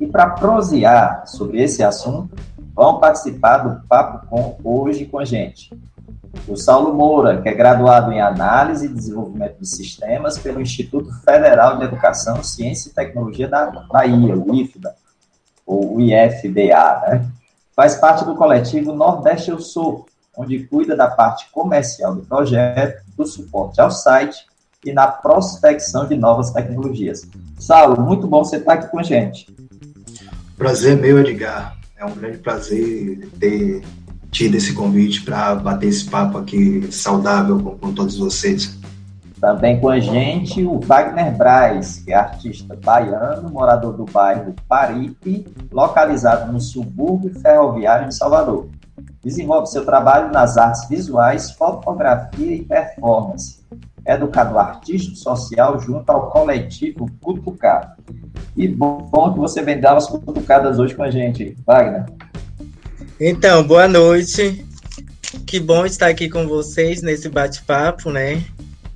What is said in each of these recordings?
E para prosear sobre esse assunto, vão participar do Papo Com hoje com a gente. O Saulo Moura, que é graduado em Análise e Desenvolvimento de Sistemas pelo Instituto Federal de Educação, Ciência e Tecnologia da Bahia, o IFBA, ou IFBA, né? Faz parte do coletivo Nordeste Eu Sou, onde cuida da parte comercial do projeto, do suporte ao site e na prospecção de novas tecnologias. Saulo, muito bom você estar aqui com a gente. Prazer meu, Edgar. É um grande prazer ter tido esse convite para bater esse papo aqui saudável com, com, todos vocês. Também com a gente o Wagner Braz, que é artista baiano, morador do bairro Paripe, localizado no subúrbio ferroviário de Salvador. Desenvolve seu trabalho nas artes visuais, fotografia e performance. Educador artístico social junto ao coletivo Cutucado. E bom, bom que você vem dar umas cutucadas hoje com a gente, Wagner. Então, boa noite. Que bom estar aqui com vocês nesse bate-papo, né?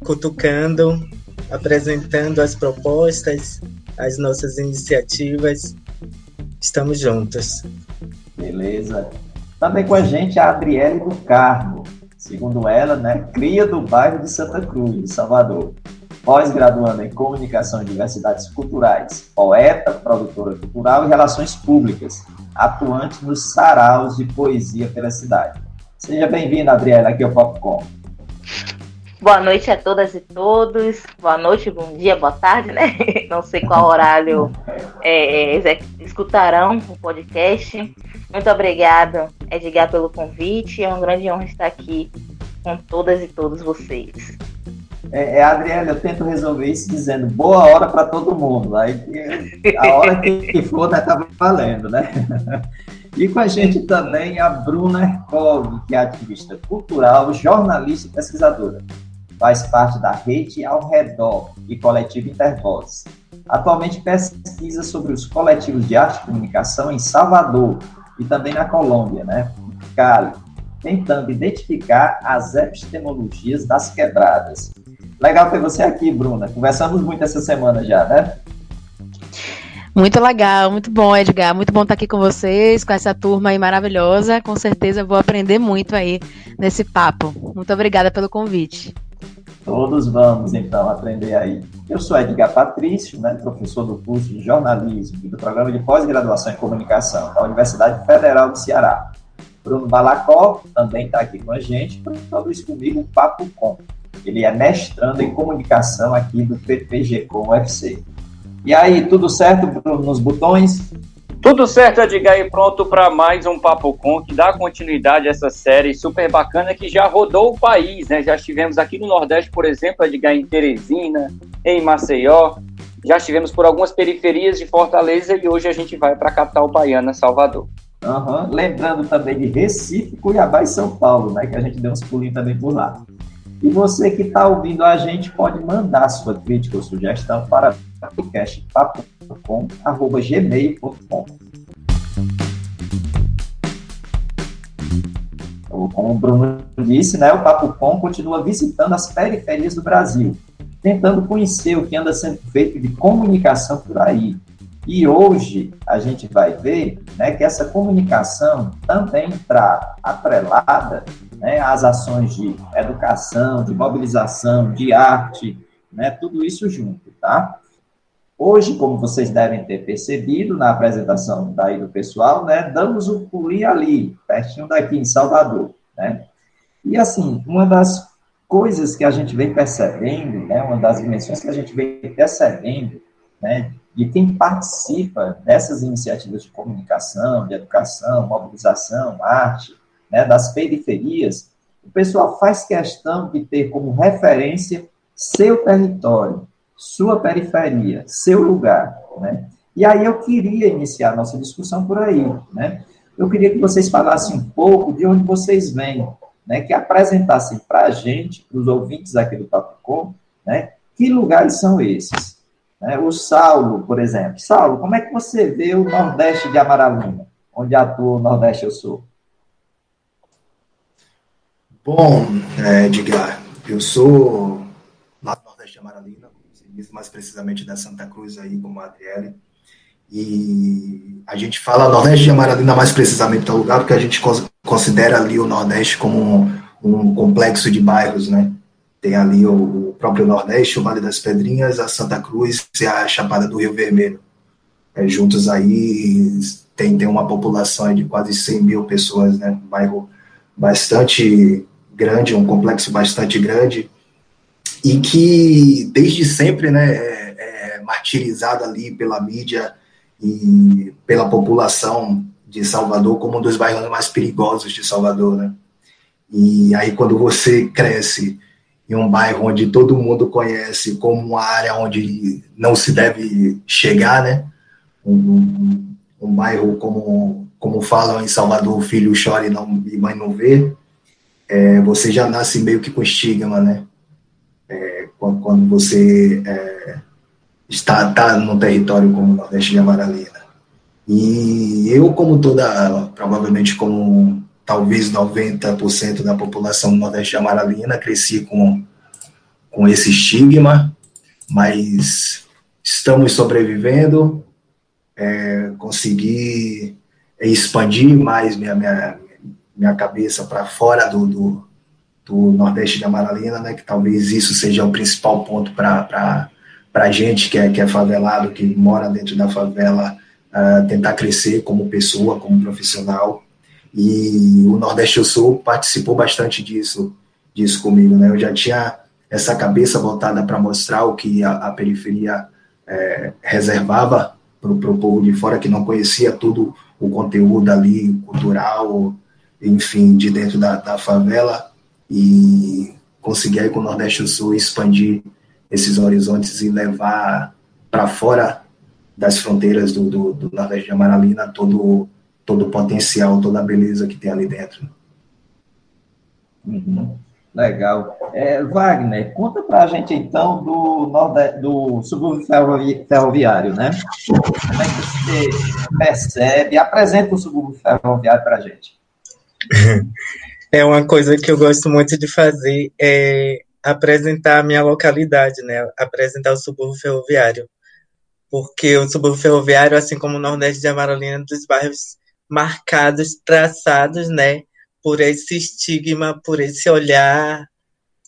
Cutucando, apresentando as propostas, as nossas iniciativas. Estamos juntos. Beleza. Também com a gente a Adriele do Carmo, segundo ela, né, cria do bairro de Santa Cruz, de Salvador pós-graduando em Comunicação e Diversidades Culturais, poeta, produtora cultural e Relações Públicas, atuante nos saraus de poesia pela cidade. Seja bem-vinda, Adriana, aqui ao Popcom. Boa noite a todas e todos. Boa noite, bom dia, boa tarde, né? Não sei qual horário é, é, escutarão o podcast. Muito obrigada, Edgar, pelo convite. É uma grande honra estar aqui com todas e todos vocês. É, é, Adriana, eu tento resolver isso dizendo boa hora para todo mundo. Aí a hora que for, né, tá valendo, né? E com a gente também a Bruna Ercov, que é ativista cultural, jornalista e pesquisadora. Faz parte da rede Ao Redor e coletivo Intervoz. Atualmente pesquisa sobre os coletivos de arte e comunicação em Salvador e também na Colômbia, né? Cali, tentando identificar as epistemologias das quebradas Legal ter você aqui, Bruna. Conversamos muito essa semana já, né? Muito legal, muito bom, Edgar. Muito bom estar aqui com vocês, com essa turma aí maravilhosa. Com certeza vou aprender muito aí nesse papo. Muito obrigada pelo convite. Todos vamos, então, aprender aí. Eu sou Edgar Patrício, né, professor do curso de jornalismo e do programa de pós-graduação em comunicação da Universidade Federal do Ceará. Bruno Balacó também está aqui com a gente, produz comigo o Papo Com, ele é mestrando em comunicação aqui do PPG-Com UFC. E aí, tudo certo, Bruno, nos botões? Tudo certo, Edgar, e pronto para mais um Papo Com, que dá continuidade a essa série super bacana que já rodou o país, né? Já estivemos aqui no Nordeste, por exemplo, Edgar, em Teresina, em Maceió, já estivemos por algumas periferias de Fortaleza e hoje a gente vai para a capital baiana, Salvador. Uhum. Lembrando também de Recife, Cuiabá e São Paulo, né? Que a gente deu uns pulinhos também por lá. E você que está ouvindo a gente pode mandar sua crítica ou sugestão para podcastpapo.com.gmail.com Como o Bruno disse, né, o Papo Com continua visitando as periferias do Brasil, tentando conhecer o que anda sendo feito de comunicação por aí. E hoje a gente vai ver né, que essa comunicação também está atrelada né, as ações de educação, de mobilização, de arte, né, tudo isso junto, tá? Hoje, como vocês devem ter percebido na apresentação daí do pessoal, né, damos o pulinho ali, pertinho daqui, em Salvador, né? E, assim, uma das coisas que a gente vem percebendo, né, uma das dimensões que a gente vem percebendo, né, de quem participa dessas iniciativas de comunicação, de educação, mobilização, arte, né, das periferias, o pessoal faz questão de ter como referência seu território, sua periferia, seu lugar, né? E aí eu queria iniciar nossa discussão por aí, né? Eu queria que vocês falassem um pouco de onde vocês vêm, né? Que apresentassem para a gente, para os ouvintes aqui do Papo né? Que lugares são esses? Né? O Saulo, por exemplo. Saulo, como é que você vê o Nordeste de Amaralina, onde atua o Nordeste Eu Sou? Bom, é, Edgar, eu sou lá do Nordeste de Amaralina, mais precisamente da Santa Cruz aí, como a Adriele. E a gente fala Nordeste de Amaralina mais precisamente do lugar, porque a gente considera ali o Nordeste como um, um complexo de bairros, né? Tem ali o, o, próprio Nordeste, o Vale das Pedrinhas, a Santa Cruz e a Chapada do Rio Vermelho. É, juntos aí tem, tem uma população de quase 100 mil pessoas, né? Um bairro bastante grande, um complexo bastante grande, e que desde sempre né, é, é martirizado ali pela mídia e pela população de Salvador como um dos bairros mais perigosos de Salvador, né? E aí quando você cresce em um bairro onde todo mundo conhece como uma área onde não se deve chegar, né? Um, um, um bairro como como falam em Salvador, filho chora e, não, e mãe não vê, é, você já nasce meio que com estigma, né? É, quando, quando, você é, está, está no território como o Nordeste de Amaralina. E eu, como toda, provavelmente como talvez 90% da população do Nordeste de Amaralina, cresci com, com esse estigma, mas estamos sobrevivendo, é, consegui expandir mais minha, minha, minha cabeça para fora do, do, do, Nordeste de Amaralina, né, que talvez isso seja o principal ponto para a gente que é, que é favelado, que mora dentro da favela, uh, tentar crescer como pessoa, como profissional. E o Nordeste Eu Sul participou bastante disso, disso comigo. Né? Eu já tinha essa cabeça voltada para mostrar o que a, a periferia é, reservava para o povo de fora que não conhecia tudo o conteúdo ali cultural, enfim, de dentro da, da favela e conseguir aí com o Nordeste do Sul expandir esses horizontes e levar para fora das fronteiras do, do, do, Nordeste de Amaralina todo, todo o potencial, toda a beleza que tem ali dentro. Uhum. Legal. É, Wagner, conta para a gente então do, nordeste, do subúrbio ferroviário, né? Como é que você percebe? Apresenta o subúrbio ferroviário para a gente. É uma coisa que eu gosto muito de fazer, é apresentar a minha localidade, né? Apresentar o subúrbio ferroviário. Porque o subúrbio ferroviário, assim como o Nordeste de Amaralina, é um dos bairros marcados, traçados, né? Por esse estigma, por esse olhar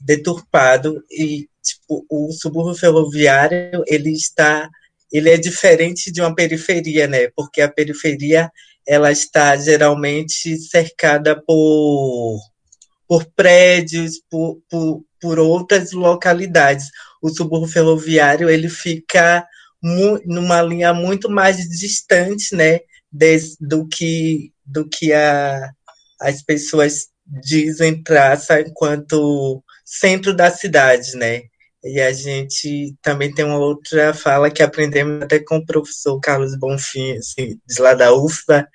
deturpado e tipo o subúrbio ferroviário ele está ele é diferente de uma periferia né porque a periferia ela está geralmente cercada por, por prédios, por, por, por outras localidades. O subúrbio ferroviário ele fica numa linha muito mais distante, né, des, do que do que a, as pessoas dizem traça enquanto centro da cidade, né? E a gente também tem uma outra fala que aprendemos até com o professor Carlos Bonfim, assim, de lá da UFBA,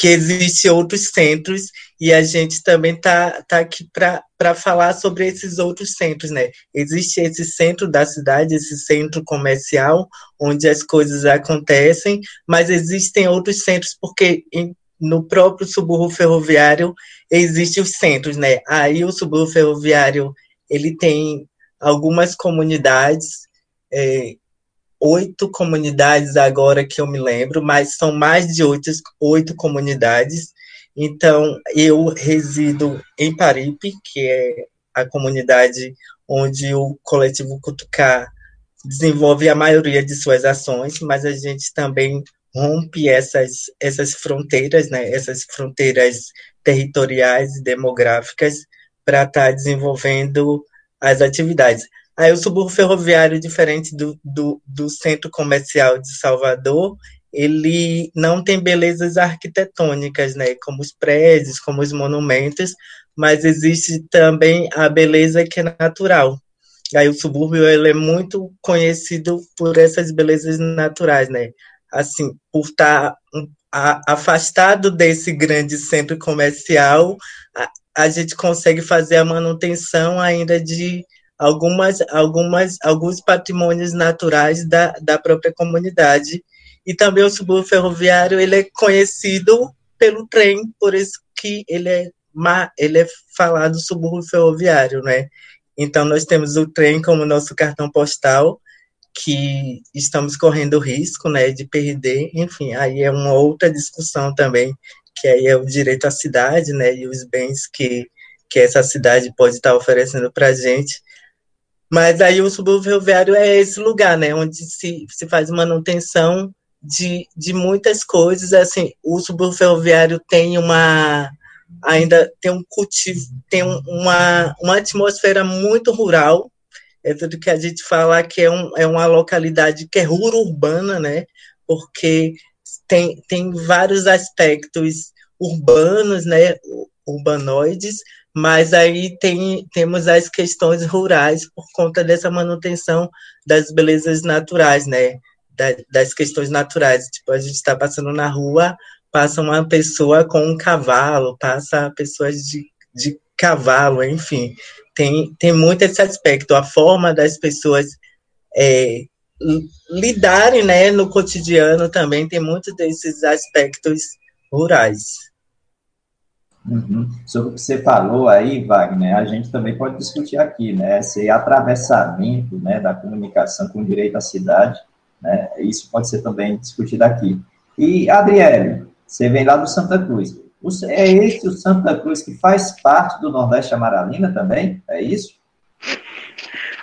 que existem outros centros e a gente também está tá aqui para falar sobre esses outros centros, né? Existe esse centro da cidade, esse centro comercial, onde as coisas acontecem, mas existem outros centros, porque em, no próprio subúrbio ferroviário existem os centros, né? Aí o subúrbio ferroviário ele tem algumas comunidades, é, oito comunidades agora que eu me lembro, mas são mais de oito, oito comunidades. Então, eu resido em Paripe, que é a comunidade onde o coletivo Cutucar desenvolve a maioria de suas ações, mas a gente também rompe essas, essas fronteiras, né, essas fronteiras territoriais e demográficas para estar tá desenvolvendo as atividades. Aí o subúrbio ferroviário, diferente do, do, do centro comercial de Salvador, ele não tem belezas arquitetônicas, né, como os prédios, como os monumentos, mas existe também a beleza que é natural. Aí o subúrbio ele é muito conhecido por essas belezas naturais, né? assim, por estar tá, afastado desse grande centro comercial, a, gente consegue fazer a manutenção ainda de algumas, algumas, alguns patrimônios naturais da, da própria comunidade. E também o subúrbio ferroviário ele é conhecido pelo trem, por isso que ele é, ele é falado subúrbio ferroviário, né? Então, nós temos o trem como nosso cartão postal, que estamos correndo risco, né, de perder, enfim, aí é uma outra discussão também, que aí é o direito à cidade, né, e os bens que, que essa cidade pode estar oferecendo para a gente, mas aí o subúrbio ferroviário é esse lugar, né, onde se, se faz manutenção de, de muitas coisas, assim, o subúrbio ferroviário tem uma, ainda tem um cultivo, tem uma, uma atmosfera muito rural, é tudo que a gente fala que é, um, é uma localidade que é urbana, né, porque tem, tem vários aspectos urbanos, né, urbanoides, mas aí tem, temos as questões rurais por conta dessa manutenção das belezas naturais, né? Da, das questões naturais. Tipo, a gente está passando na rua, passa uma pessoa com um cavalo, passa pessoas de, de cavalo, enfim. Tem, tem muito esse aspecto, a forma das pessoas é, lidarem né, no cotidiano também tem muitos desses aspectos rurais. Uhum. Sobre o que você falou aí, Wagner, a gente também pode discutir aqui, né? Esse atravessamento né, da comunicação com o direito à cidade, né? Isso pode ser também discutido aqui. E, Adriele, você vem lá do Santa Cruz. É esse o Santa Cruz que faz parte do Nordeste Amaralina também? É isso?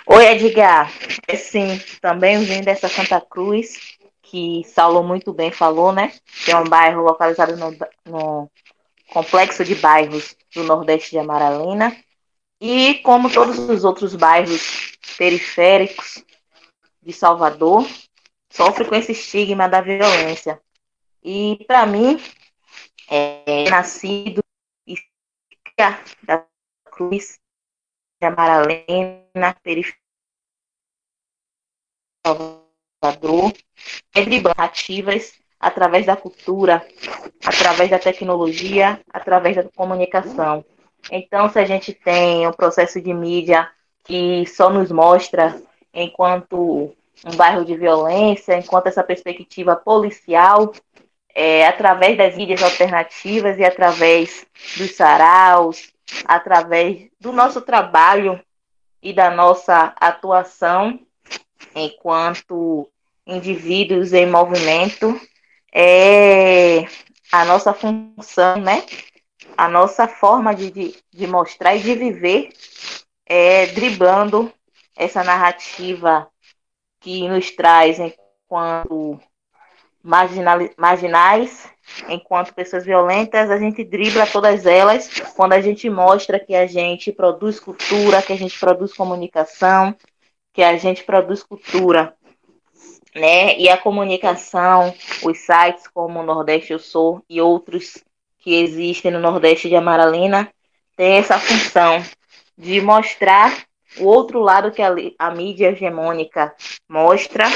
Oi, Edgar. É sim, também vim dessa Santa Cruz, que Saulo muito bem falou, né? Que é um bairro localizado no, no complexo de bairros do Nordeste de Amaralina. E como todos os outros bairros periféricos de Salvador, sofre com esse estigma da violência. E para mim, é nascido e da Cruz de Amaralena, periferia Salvador, entre narrativas através da cultura, através da tecnologia, através da comunicação. Então, se a gente tem um processo de mídia que só nos mostra enquanto um bairro de violência, enquanto essa perspectiva policial, é, através das mídias alternativas e através dos saraus, através do nosso trabalho e da nossa atuação enquanto indivíduos em movimento, é a nossa função, né? A nossa forma de, de, de mostrar e de viver é driblando essa narrativa que nos traz enquanto marginais, enquanto pessoas violentas, a gente dribla todas elas quando a gente mostra que a gente produz cultura, que a gente produz comunicação, que a gente produz cultura né? E a comunicação, os sites como Nordeste Eu Sou e outros que existem no Nordeste de Amaralina, tem essa função de mostrar o outro lado que a, a mídia hegemônica mostra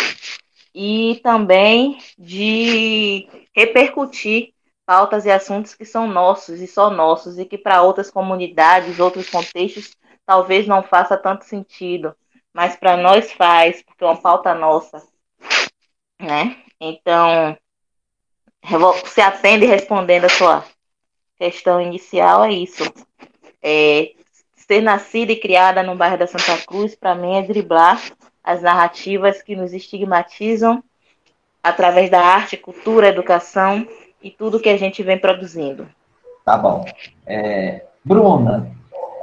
e também de repercutir pautas e assuntos que são nossos e só nossos e que para outras comunidades, outros contextos, talvez não faça tanto sentido, mas para nós faz, porque é uma pauta nossa né? Então, se atende respondendo a sua questão inicial, é isso. É, ser nascida e criada no bairro da Santa Cruz, para mim, é driblar as narrativas que nos estigmatizam através da arte, cultura, educação e tudo que a gente vem produzindo. Tá bom. É, Bruna,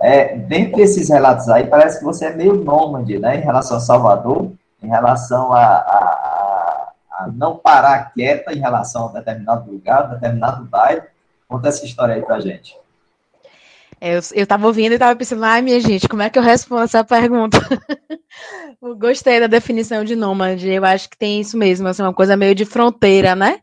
é, dentre esses relatos aí, parece que você é meio nômade, né, em relação a Salvador, em relação a, a não parar quieta em relação a determinado lugar, determinado bairro. Conta essa história aí pra gente. É, eu, eu tava ouvindo e tava pensando, ai, minha gente, como é que eu respondo essa pergunta? Gostei da definição de nômade, eu acho que tem isso mesmo, assim, uma coisa meio de fronteira, né?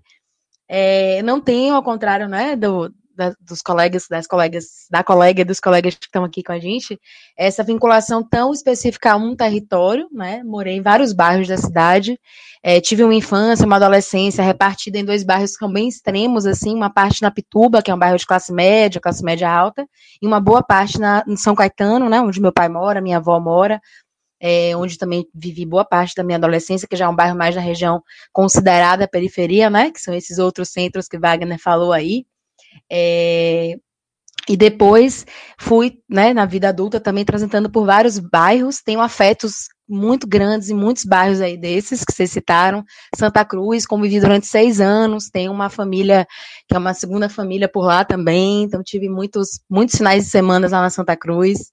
É, não tem, ao contrário, né, do, da, dos colegas, das colegas, da colega e dos colegas que estão aqui com a gente, essa vinculação tão específica a um território, né? Morei em vários bairros da cidade, é, tive uma infância, uma adolescência repartida em dois bairros que são bem extremos, assim, uma parte na Pituba, que é um bairro de classe média, classe média alta, e uma boa parte na, em São Caetano, né? Onde meu pai mora, minha avó mora, é, onde também vivi boa parte da minha adolescência, que já é um bairro mais na região considerada periferia, né? Que são esses outros centros que Wagner falou aí. É, e depois fui, né, na vida adulta também transitando por vários bairros, tenho afetos muito grandes em muitos bairros aí desses que vocês citaram. Santa Cruz, convivi durante seis anos, tenho uma família que é uma segunda família por lá também, então tive muitos, muitos finais de semana lá na Santa Cruz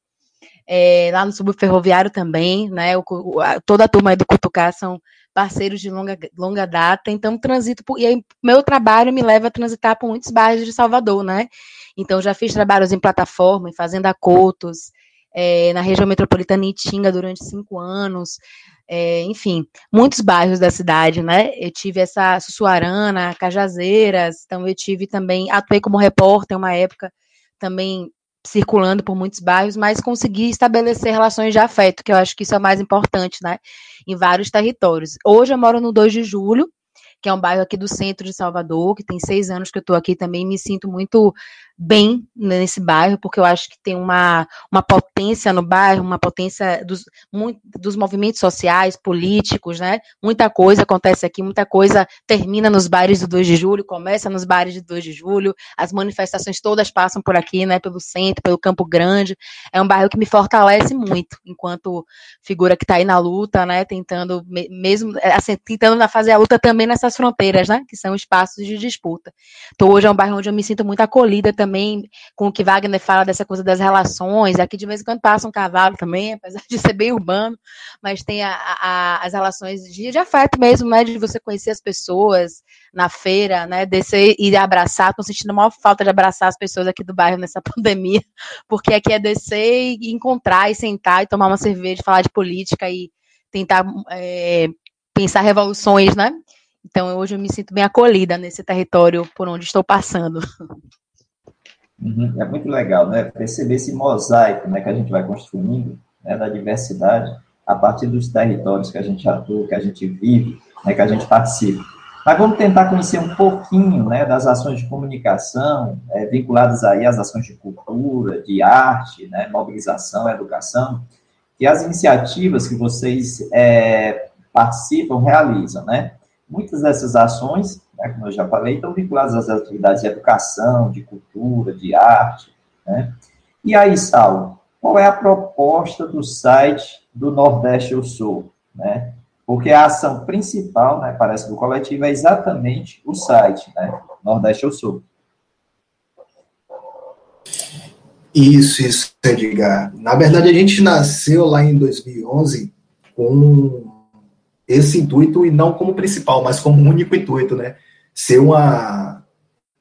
é, lá no subúrbio ferroviário também, né? O, o, a, toda a turma aí do Cutucá são parceiros de longa, longa data, então transito por, e aí, meu trabalho me leva a transitar por muitos bairros de Salvador, né? Então já fiz trabalhos em plataforma, em Fazenda Cotos, é, na região metropolitana Itinga durante cinco anos, é, enfim, muitos bairros da cidade, né? Eu tive essa Sussuarana, Cajazeiras, então eu tive também, atuei como repórter uma época também circulando por muitos bairros, mas conseguir estabelecer relações de afeto, que eu acho que isso é o mais importante, né? Em vários territórios. Hoje eu moro no 2 de julho, que é um bairro aqui do centro de Salvador, que tem seis anos que eu estou aqui também, me sinto muito bem nesse bairro, porque eu acho que tem uma, uma potência no bairro, uma potência dos, muito, dos movimentos sociais, políticos, né? Muita coisa acontece aqui, muita coisa termina nos bares do 2 de julho, começa nos bares de 2 de julho, as manifestações todas passam por aqui, né? Pelo centro, pelo Campo Grande. É um bairro que me fortalece muito, enquanto figura que está aí na luta, né? Tentando, mesmo, é, assim, tentando fazer a luta também nessas fronteiras, né? Que são espaços de disputa. Então, hoje é um bairro onde eu me sinto muito acolhida também também com o que Wagner fala dessa coisa das relações. Aqui de vez em quando passa um cavalo também, apesar de ser bem urbano, mas tem a, a, as relações de, de afeto mesmo, né? De você conhecer as pessoas na feira, né? Descer e abraçar. Estou sentindo a maior falta de abraçar as pessoas aqui do bairro nessa pandemia, porque aqui é descer e encontrar e sentar e tomar uma cerveja, falar de política e tentar é, pensar revoluções, né? Então hoje eu me sinto bem acolhida nesse território por onde estou passando. Uhum, é muito legal, né? Perceber esse mosaico né, que a gente vai construindo né, da diversidade a partir dos territórios que a gente atua, que a gente vive, né, que a gente participa. Mas vamos tentar conhecer um pouquinho né, das ações de comunicação é, vinculadas aí às ações de cultura, de arte, né, mobilização, educação, e as iniciativas que vocês é, participam, realizam, né? Muitas dessas ações né, como eu já falei, estão vinculadas às atividades de educação, de cultura, de arte. Né? E aí, Saulo, qual é a proposta do site do Nordeste Eu Sou? Né? Porque a ação principal, né, parece, do coletivo é exatamente o site, né? Nordeste Eu Sou. Isso, isso, Edgar. Na verdade, a gente nasceu lá em 2011 com esse intuito, e não como principal, mas como único intuito, né? Ser uma,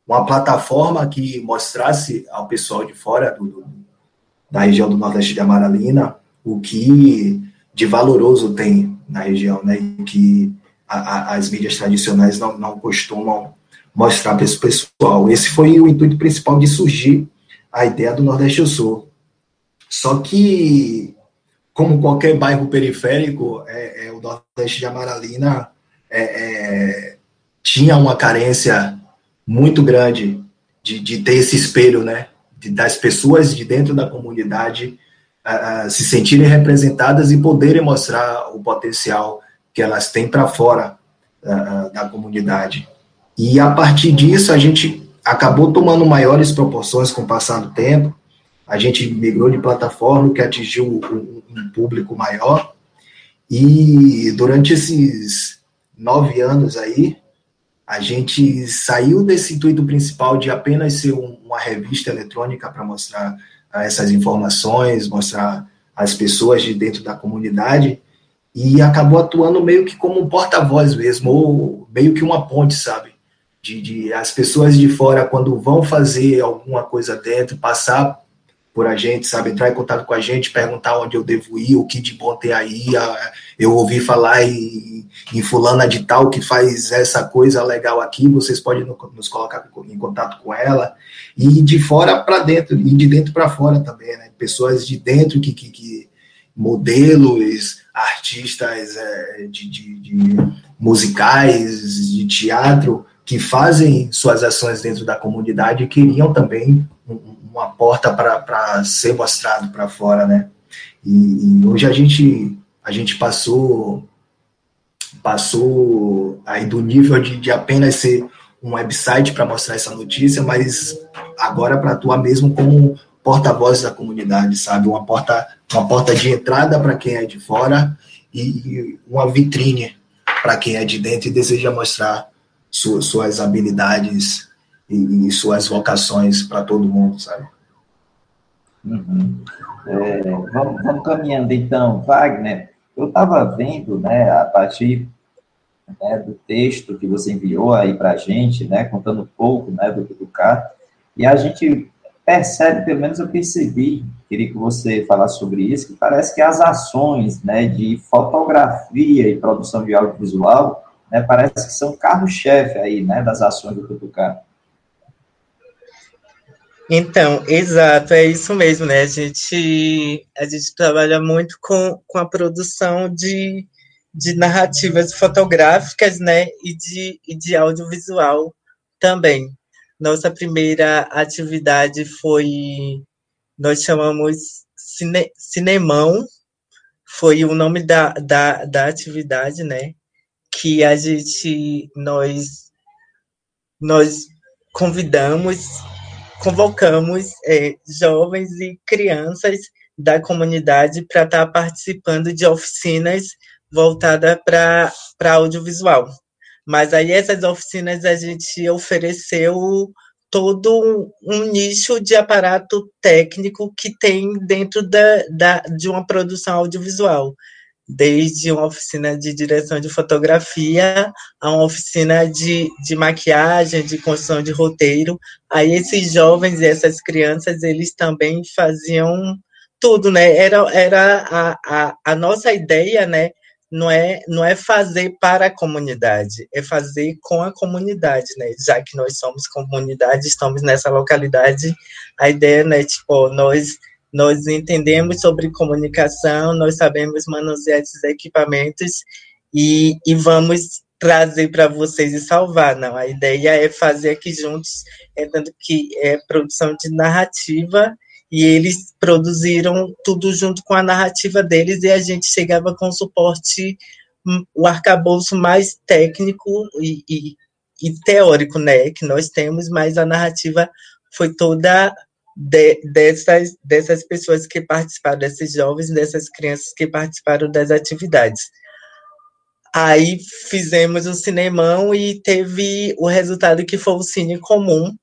uma plataforma que mostrasse ao pessoal de fora do, do, da região do Nordeste de Amaralina o que de valoroso tem na região, né? E que a, a, as mídias tradicionais não, não costumam mostrar para esse pessoal. Esse foi o intuito principal de surgir a ideia do Nordeste do Sul. Só que como qualquer bairro periférico, é, é, o Nordeste de Amaralina é, é, tinha uma carência muito grande de, de ter esse espelho, né? De, das pessoas de dentro da comunidade uh, uh, se sentirem representadas e poderem mostrar o potencial que elas têm para fora uh, da comunidade. E a partir disso, a gente acabou tomando maiores proporções com o passar do tempo, a gente migrou de plataforma que atingiu um, um público maior. E durante esses nove anos aí, a gente saiu desse intuito principal de apenas ser um, uma revista eletrônica para mostrar uh, essas informações, mostrar as pessoas de dentro da comunidade, e acabou atuando meio que como um porta-voz mesmo, ou meio que uma ponte, sabe? De, de, as pessoas de fora, quando vão fazer alguma coisa dentro, passar por a gente, sabe? Entrar em contato com a gente, perguntar onde eu devo ir, o que de bom tem aí. Eu ouvi falar em, em fulana de tal que faz essa coisa legal aqui, vocês podem nos colocar em contato com ela. E de fora para dentro, e de dentro para fora também, né? Pessoas de dentro que, que, que modelos, artistas é, de, de, de musicais, de teatro, que fazem suas ações dentro da comunidade queriam também uma porta para ser mostrado para fora, né? E, e, hoje a gente a gente passou passou aí do nível de, de apenas ser um website para mostrar essa notícia, mas agora para atuar mesmo como porta-voz da comunidade, sabe? Uma porta uma porta de entrada para quem é de fora e uma vitrine para quem é de dentro e deseja mostrar suas, suas habilidades e, e suas vocações para todo mundo, sabe? Uhum. É, vamos, vamos, caminhando então, Wagner. Eu estava vendo, né, a partir né, do texto que você enviou aí para a gente, né, contando um pouco, né, do Tutucar, e a gente percebe, pelo menos eu percebi, queria que você falasse sobre isso, que parece que as ações, né, de fotografia e produção de audiovisual, né, parece que são carro-chefe aí, né, das ações do Tutucar. Então, exato, é isso mesmo, né? A gente, a gente trabalha muito com, com a produção de, de narrativas fotográficas, né? E de, e de audiovisual também. Nossa primeira atividade foi, nós chamamos cine, Cinemão, foi o nome da, da, da atividade, né? Que a gente, nós, nós convidamos convocamos é, jovens e crianças da comunidade para estar tá participando de oficinas voltadas para audiovisual. Mas aí essas oficinas a gente ofereceu todo um, nicho de aparato técnico que tem dentro da, da, de uma produção audiovisual desde uma oficina de direção de fotografia a uma oficina de, de maquiagem, de construção de roteiro. Aí esses jovens e essas crianças, eles também faziam tudo, né? Era, era a, a, a nossa ideia, né? Não é, não é fazer para a comunidade, é fazer com a comunidade, né? Já que nós somos comunidade, estamos nessa localidade, a ideia, né? Tipo, nós nós entendemos sobre comunicação, nós sabemos manusear esses equipamentos e, e vamos trazer para vocês e salvar. Não, a ideia é fazer aqui juntos, é tanto que é produção de narrativa e eles produziram tudo junto com a narrativa deles e a gente chegava com suporte hum, o arcabouço mais técnico e, e, e teórico, né, que nós temos, mas a narrativa foi toda de, dessas, dessas pessoas que participaram, desses jovens, dessas crianças que participaram das atividades. Aí fizemos o cinemão e teve o resultado que foi o Cine Comum,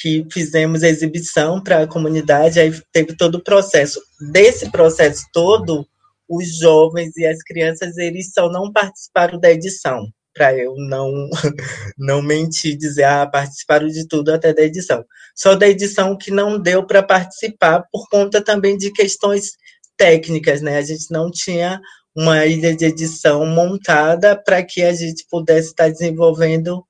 que fizemos a exibição para a comunidade, aí teve todo o processo. Desse processo todo, os jovens e as crianças, eles só não participaram da edição para eu não não mentir, dizer, ah, participaram de tudo até da edição. Só da edição que não deu para participar por conta também de questões técnicas, né? A gente não tinha uma ilha de edição montada para que a gente pudesse estar desenvolvendo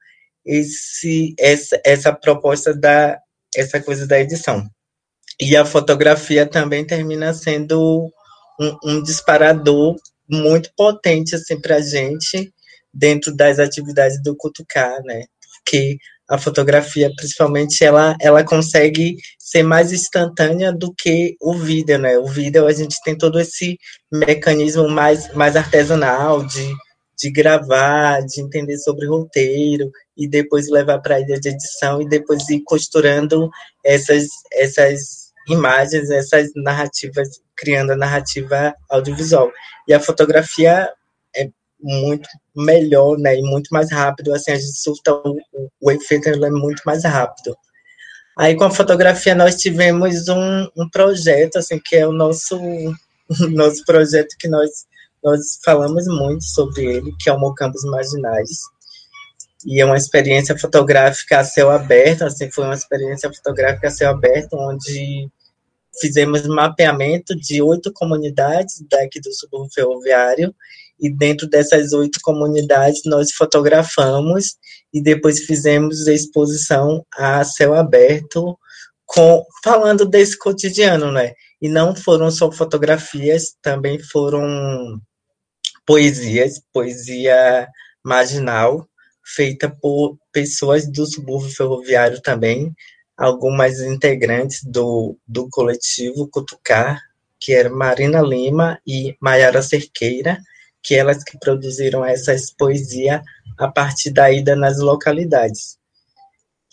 esse essa, essa proposta da essa coisa da edição. E a fotografia também termina sendo um, um disparador muito potente assim para a gente dentro das atividades do Cutucar, né? Porque a fotografia, principalmente, ela, ela consegue ser mais instantânea do que o vídeo, né? O vídeo a gente tem todo esse mecanismo mais, mais artesanal de, de gravar, de entender sobre roteiro e depois levar para a ilha de edição e depois ir costurando essas, essas imagens, essas narrativas, criando a narrativa audiovisual. E a fotografia muito melhor, né, e muito mais rápido, assim, a gente surta o, o, efeito é muito mais rápido. Aí com a fotografia nós tivemos um, um projeto, assim, que é o nosso, nosso projeto que nós, nós falamos muito sobre ele, que é o Mocambos Marginais, e é uma experiência fotográfica a céu aberto, assim, foi uma experiência fotográfica a céu aberto, onde fizemos mapeamento de oito comunidades daqui do subúrbio ferroviário, e dentro dessas oito comunidades nós fotografamos e depois fizemos exposição a céu aberto, com, falando desse cotidiano, né? E não foram só fotografias, também foram poesias, poesia marginal, feita por pessoas do subúrbio ferroviário também, algumas integrantes do, do coletivo Cutucar, que era Marina Lima e Maiara Cerqueira, que elas que produziram essas poesias a partir da ida nas localidades.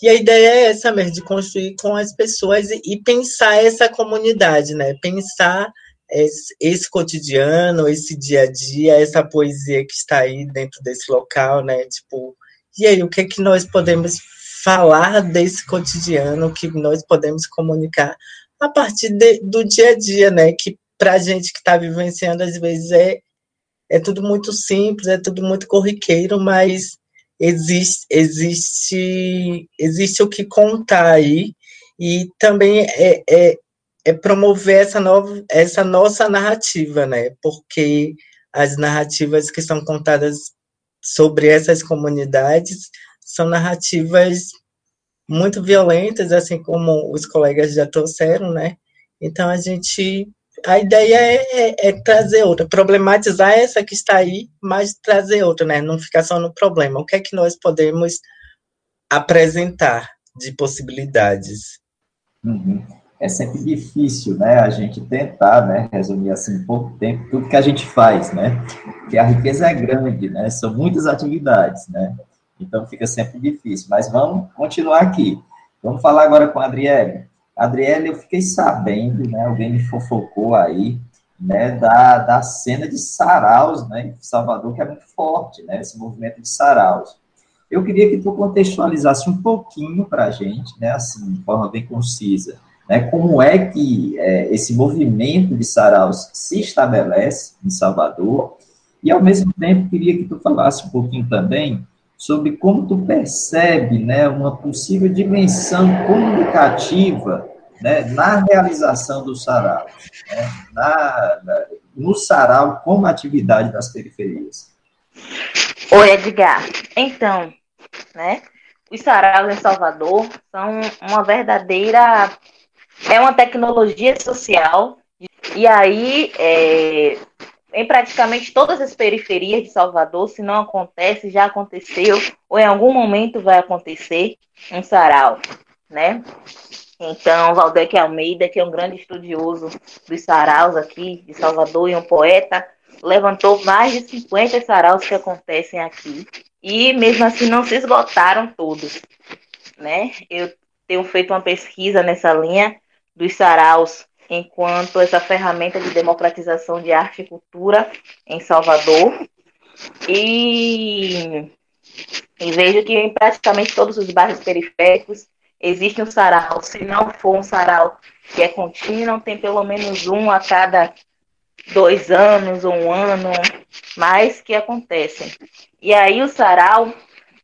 E a ideia é essa mesmo, de construir com as pessoas e, e pensar essa comunidade, né? Pensar esse, esse, cotidiano, esse dia a dia, essa poesia que está aí dentro desse local, né? Tipo, e aí, o que é que nós podemos falar desse cotidiano, o que nós podemos comunicar a partir de, do dia a dia, né? Que para a gente que está vivenciando, às vezes, é, é tudo muito simples, é tudo muito corriqueiro, mas existe, existe, existe o que contar aí, e também é, é, é promover essa, nova, essa nossa narrativa, né? Porque as narrativas que são contadas sobre essas comunidades são narrativas muito violentas, assim como os colegas já trouxeram, né? Então a gente a ideia é, é, é, trazer outra, problematizar essa que está aí, mas trazer outra, né? Não ficar só no problema. O que é que nós podemos apresentar de possibilidades? Uhum. É sempre difícil, né? A gente tentar, né? Resumir assim em pouco tempo tudo que a gente faz, né? Porque a riqueza é grande, né? São muitas atividades, né? Então fica sempre difícil. Mas vamos continuar aqui. Vamos falar agora com a Adriele. Adriele, eu fiquei sabendo, né? Alguém me fofocou aí, né? Da, da cena de saraus, né? Em Salvador, que é muito forte, né? Esse movimento de saraus. Eu queria que tu contextualizasse um pouquinho para a gente, né? Assim, de forma bem concisa, né? Como é que é, esse movimento de saraus se estabelece em Salvador? E, ao mesmo tempo, queria que tu falasse um pouquinho também sobre como tu percebe né, uma possível dimensão comunicativa né, na realização do sarau, né, na, na, no sarau como atividade das periferias. Oi, Edgar. Então, né, os saraus em Salvador são uma verdadeira, é uma tecnologia social, e aí é, em praticamente todas as periferias de Salvador, se não acontece, já aconteceu, ou em algum momento vai acontecer, um sarau, né? Então, Valdec Almeida, que é um grande estudioso dos saraus aqui de Salvador e um poeta, levantou mais de 50 saraus que acontecem aqui. E mesmo assim não se esgotaram todos, né? Eu tenho feito uma pesquisa nessa linha dos saraus enquanto essa ferramenta de democratização de arte e cultura em Salvador. E, e vejo que em praticamente todos os bairros periféricos existe um sarau. Se não for um sarau que é contínuo, tem pelo menos um a cada dois anos um ano, mais que acontecem. E aí o sarau,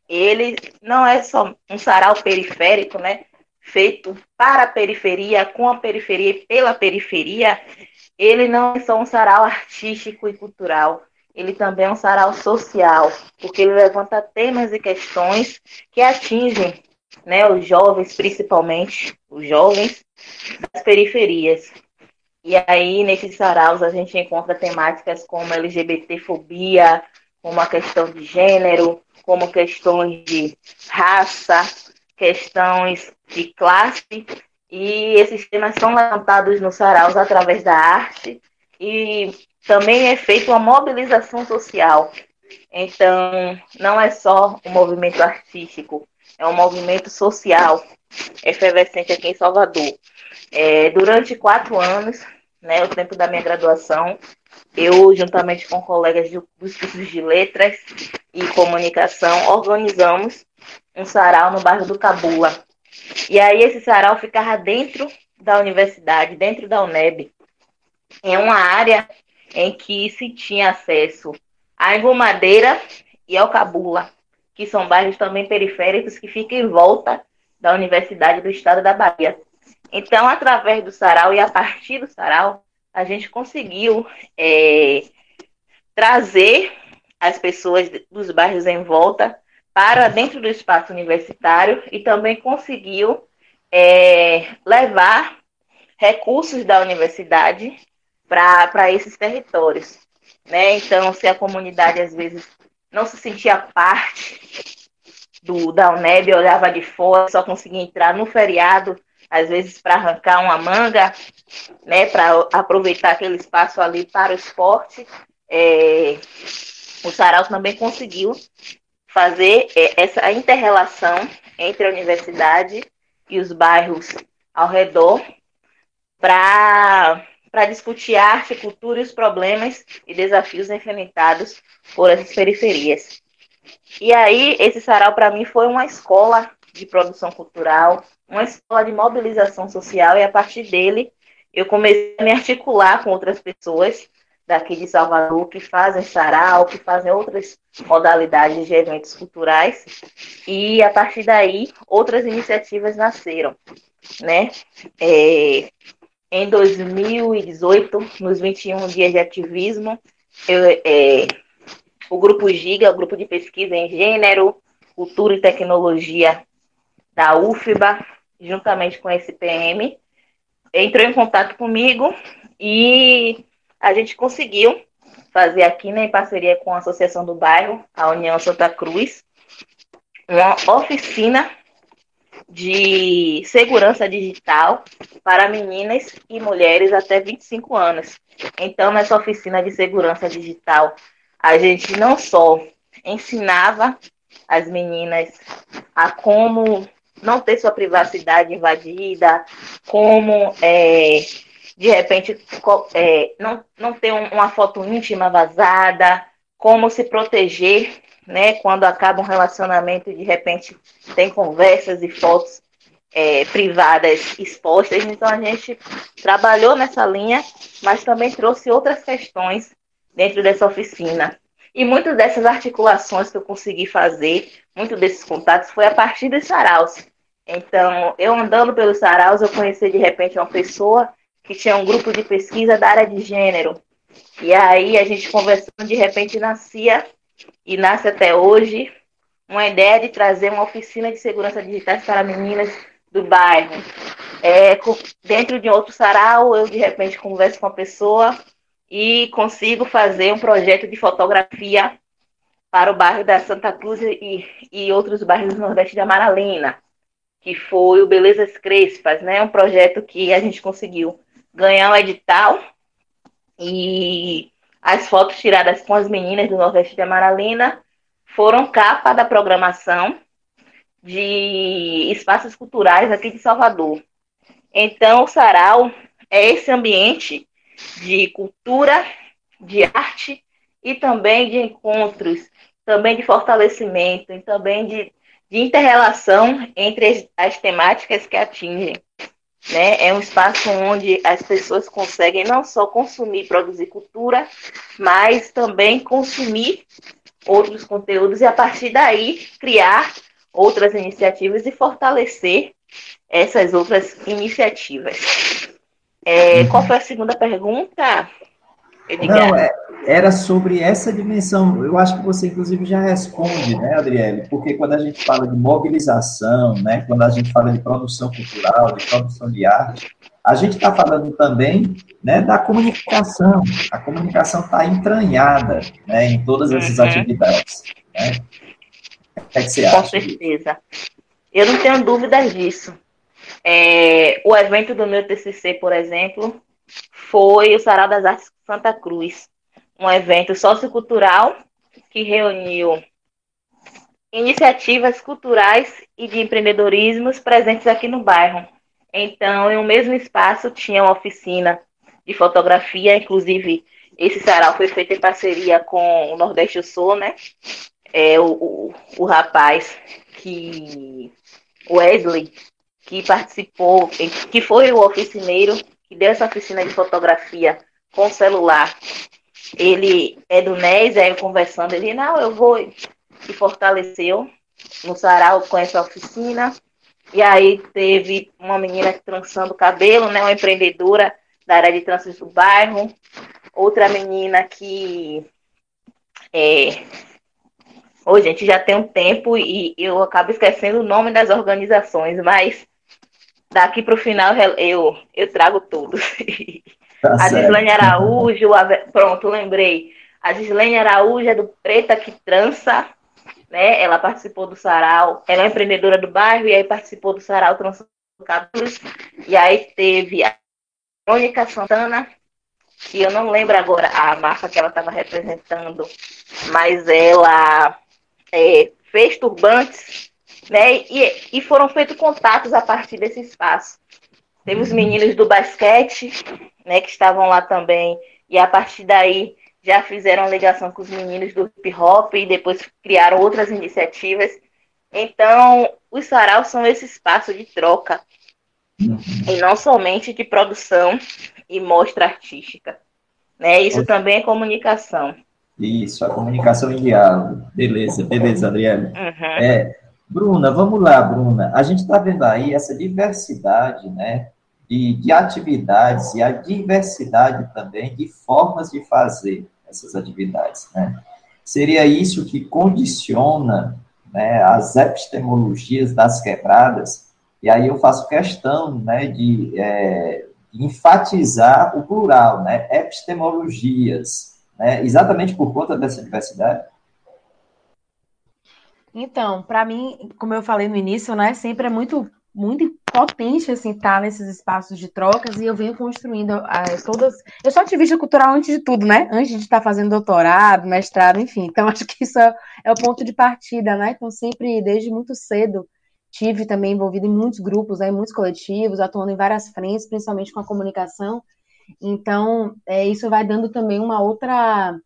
ele não é só um sarau periférico, né? Feito para a periferia, com a periferia e pela periferia, ele não é só um sarau artístico e cultural, ele também é um sarau social, porque ele levanta temas e questões que atingem né, os jovens, principalmente os jovens das periferias. E aí, nesses saraus, a gente encontra temáticas como LGBTfobia, como a questão de gênero, como questões de raça, questões de classe, e esses temas são levantados nos saraus através da arte, e também é feita uma mobilização social. Então, não é só um movimento artístico, é um movimento social efervescente aqui em Salvador. É, durante quatro anos, né, o tempo da minha graduação, eu, juntamente com colegas dos cursos de letras e comunicação, organizamos um sarau no bairro do Cabula. E aí esse sarau ficava dentro da universidade, dentro da UNEB, em uma área em que se tinha acesso a Engomadeira e ao Cabula, que são bairros também periféricos que ficam em volta da Universidade do Estado da Bahia. Então, através do sarau e a partir do sarau, a gente conseguiu é, trazer as pessoas dos bairros em volta para dentro do espaço universitário e também conseguiu é, levar recursos da universidade para esses territórios. Né? Então, se a comunidade às vezes não se sentia parte do, da UNEB, olhava de fora, só conseguia entrar no feriado, às vezes para arrancar uma manga, né, para aproveitar aquele espaço ali para o esporte. É, o Sarau também conseguiu fazer é, essa interrelação entre a universidade e os bairros ao redor para discutir arte, cultura e os problemas e desafios enfrentados por essas periferias. E aí, esse sarau para mim foi uma escola de produção cultural, uma escola de mobilização social, e a partir dele eu comecei a me articular com outras pessoas daqui de Salvador que fazem sarau, que fazem outras modalidades de eventos culturais, e a partir daí outras iniciativas nasceram, né? É, em 2018, nos 21 dias de ativismo, eu, é, o Grupo GIGA, o Grupo de Pesquisa em Gênero, Cultura e Tecnologia da UFBA, juntamente com a SPM, entrou em contato comigo e a gente conseguiu fazer aqui, né, em parceria com a Associação do Bairro, a União Santa Cruz, uma oficina de segurança digital para meninas e mulheres até 25 anos. Então, nessa oficina de segurança digital, a gente não só ensinava as meninas a como não ter sua privacidade invadida, como é, de repente é, não, não ter uma foto íntima vazada, como se proteger né, quando acaba um relacionamento e de repente tem conversas e fotos é, privadas expostas. Então a gente trabalhou nessa linha, mas também trouxe outras questões dentro dessa oficina. E muitas dessas articulações que eu consegui fazer, muitos desses contatos, foi a partir dos saraus. Então, eu andando pelos saraus, eu conheci de repente uma pessoa que tinha um grupo de pesquisa da área de gênero. E aí a gente conversando, de repente nascia, e nasce até hoje, uma ideia de trazer uma oficina de segurança digitais para meninas do bairro. É, dentro de outro sarau, eu de repente converso com a pessoa e consigo fazer um projeto de fotografia para o bairro da Santa Cruz e, e outros bairros do Nordeste de Amaralina, que foi o Belezas Crespas, né? Um projeto que a gente conseguiu ganhar um edital e as fotos tiradas com as meninas do Nordeste de Amaralina foram capa da programação de espaços culturais aqui de Salvador. Então, o Sarau é esse ambiente de cultura, de arte e também de encontros, também de fortalecimento e também de, de interrelação entre as, as temáticas que atingem. Né? É um espaço onde as pessoas conseguem não só consumir, produzir cultura, mas também consumir outros conteúdos e a partir daí criar outras iniciativas e fortalecer essas outras iniciativas. É, qual foi a segunda pergunta? Não, é, era sobre essa dimensão. Eu acho que você, inclusive, já responde, né, Adriele? Porque quando a gente fala de mobilização, né, quando a gente fala de produção cultural, de produção de arte, a gente está falando também né, da comunicação. A comunicação está entranhada né, em todas essas uhum. atividades. Né? O que, é que você acha? Com certeza. Eu não tenho dúvidas disso. É, o evento do meu TCC, por exemplo, foi o Sarau das Artes Santa Cruz, um evento sociocultural que reuniu iniciativas culturais e de empreendedorismo presentes aqui no bairro. Então, em um mesmo espaço tinha uma oficina de fotografia, inclusive esse sarau foi feito em parceria com o Nordeste Sul, né? É o, o, o rapaz que Wesley que participou, que foi o oficineiro que deu essa oficina de fotografia com celular. Ele é do NES, aí conversando, ele, não, eu vou, e fortaleceu no sarau com essa oficina. E aí teve uma menina trançando cabelo, né? Uma empreendedora da área de tranças do bairro. Outra menina que é, Ô, gente, já tem um tempo e eu acabo esquecendo o nome das organizações, mas daqui para o final eu, eu trago todos. Tá a Gislene Araújo, a, pronto, lembrei. A Gislene Araújo é do Preta que Trança, né? Ela participou do Sarau, ela é empreendedora do bairro e aí participou do Sarau Trança E aí teve a Mônica Santana, que eu não lembro agora a marca que ela estava representando, mas ela é, fez turbantes, né? E, e foram feitos contatos a partir desse espaço. Teve os meninos do basquete, né, que estavam lá também, e a partir daí já fizeram ligação com os meninos do hip hop e depois criaram outras iniciativas. Então, os saraus são esse espaço de troca, e não somente de produção e mostra artística. Né? Isso também é comunicação. Isso, a comunicação em diálogo. Beleza, beleza, Adriana. Uhum. É, Bruna, vamos lá, Bruna. A gente está vendo aí essa diversidade, né, de, de atividades e a diversidade também de formas de fazer essas atividades, né? Seria isso que condiciona né, as epistemologias das quebradas, e aí eu faço questão né, de, é, enfatizar o plural, né, epistemologias, né, exatamente por conta dessa diversidade? Então, para mim, como eu falei no início, né, sempre é muito muito potente assim estar tá nesses espaços de trocas e eu venho construindo uh, todas. Eu sou ativista cultural antes de tudo, né? Antes de estar fazendo doutorado, mestrado, enfim. Então acho que isso é, é o ponto de partida, né? Então sempre desde muito cedo tive também envolvido em muitos grupos, né, em muitos coletivos, atuando em várias frentes, principalmente com a comunicação. Então, é, isso vai dando também uma outra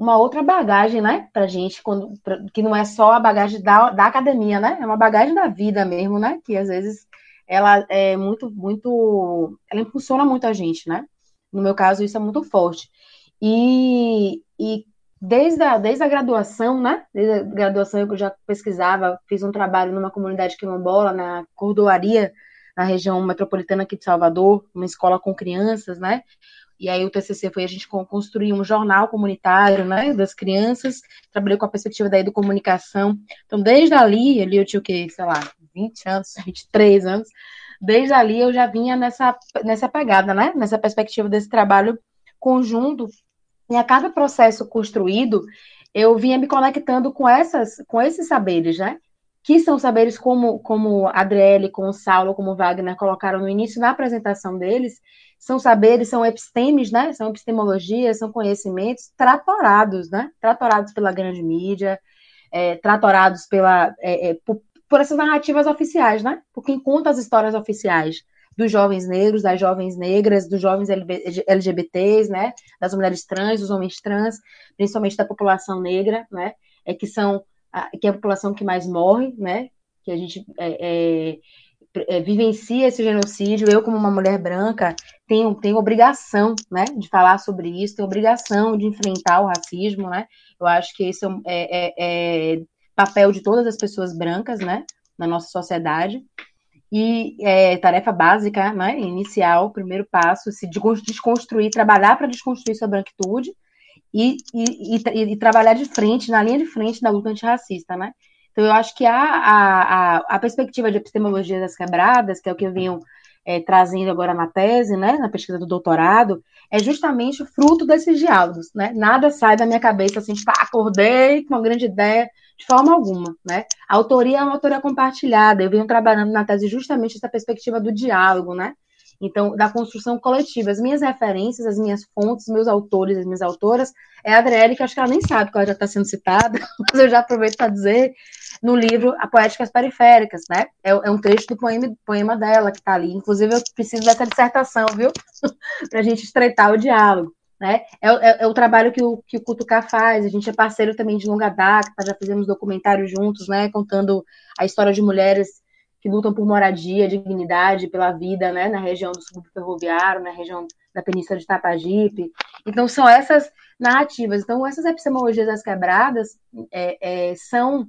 uma outra bagagem, né, pra gente, quando, pra, que não é só a bagagem da, da academia, né, é uma bagagem da vida mesmo, né, que às vezes ela é muito, muito, ela impulsiona muito a gente, né, no meu caso isso é muito forte, e, e desde a, desde a graduação, né, desde a graduação eu já pesquisava, fiz um trabalho numa comunidade quilombola, na cordoaria, na região metropolitana aqui de Salvador, uma escola com crianças, né? E aí o TCC foi a gente construir um jornal comunitário, né, das crianças. Trabalhei com a perspectiva da educomunicação. Então, desde ali, ali eu tinha o quê, sei lá, 20 anos, 23 anos. Desde ali eu já vinha nessa nessa pegada, né? Nessa perspectiva desse trabalho conjunto. E a cada processo construído, eu vinha me conectando com essas com esses saberes, né? que são saberes como, como Adriele, como Saulo, como Wagner colocaram no início, na apresentação deles, são saberes, são epistemes, né? São epistemologias, são conhecimentos tratorados, né? Tratorados pela grande mídia, é, tratorados pela, é, é, por, por, essas narrativas oficiais, né? Por quem conta as histórias oficiais dos jovens negros, das jovens negras, dos jovens LGBTs, né? Das mulheres trans, dos homens trans, principalmente da população negra, né? É que são que é a população que mais morre, né? Que a gente é, vivencia esse genocídio. Eu, como uma mulher branca, tenho, tenho obrigação, né, de falar sobre isso, tenho obrigação de enfrentar o racismo, né? Eu acho que esse é, é, é, é papel de todas as pessoas brancas, né, na nossa sociedade. E é tarefa básica, né, inicial, primeiro passo, se desconstruir, trabalhar para desconstruir sua branquitude, e, e, e, e, trabalhar de frente, na linha de frente da luta antirracista, né? Então, eu acho que a, a, a, perspectiva de epistemologia das quebradas, que é o que eu venho é, trazendo agora na tese, né, na pesquisa do doutorado, é justamente fruto desses diálogos, né? Nada sai da minha cabeça assim, tipo, acordei com uma grande ideia, de forma alguma, né? A autoria é uma autoria compartilhada, eu venho trabalhando na tese justamente essa perspectiva do diálogo, né? Então, da construção coletiva. As minhas referências, as minhas fontes, meus autores, as minhas autoras, é a Adriele, que acho que ela nem sabe que ela já está sendo citada, mas eu já aproveito para dizer, no livro A Poéticas Periféricas, né? É, é um trecho do poema, poema dela que está ali. Inclusive, eu preciso dessa dissertação, viu? para a gente estreitar o diálogo. Né? É, é, é, o trabalho que o, que o Cutucá faz, a gente é parceiro também de longa data, já fizemos documentários juntos, né, contando a história de mulheres que lutam por moradia, dignidade, pela vida, né, na região do subúrbio ferroviário, na região da Península de Tapajipe. Então, são essas narrativas. Então, essas epistemologias das quebradas é, é, são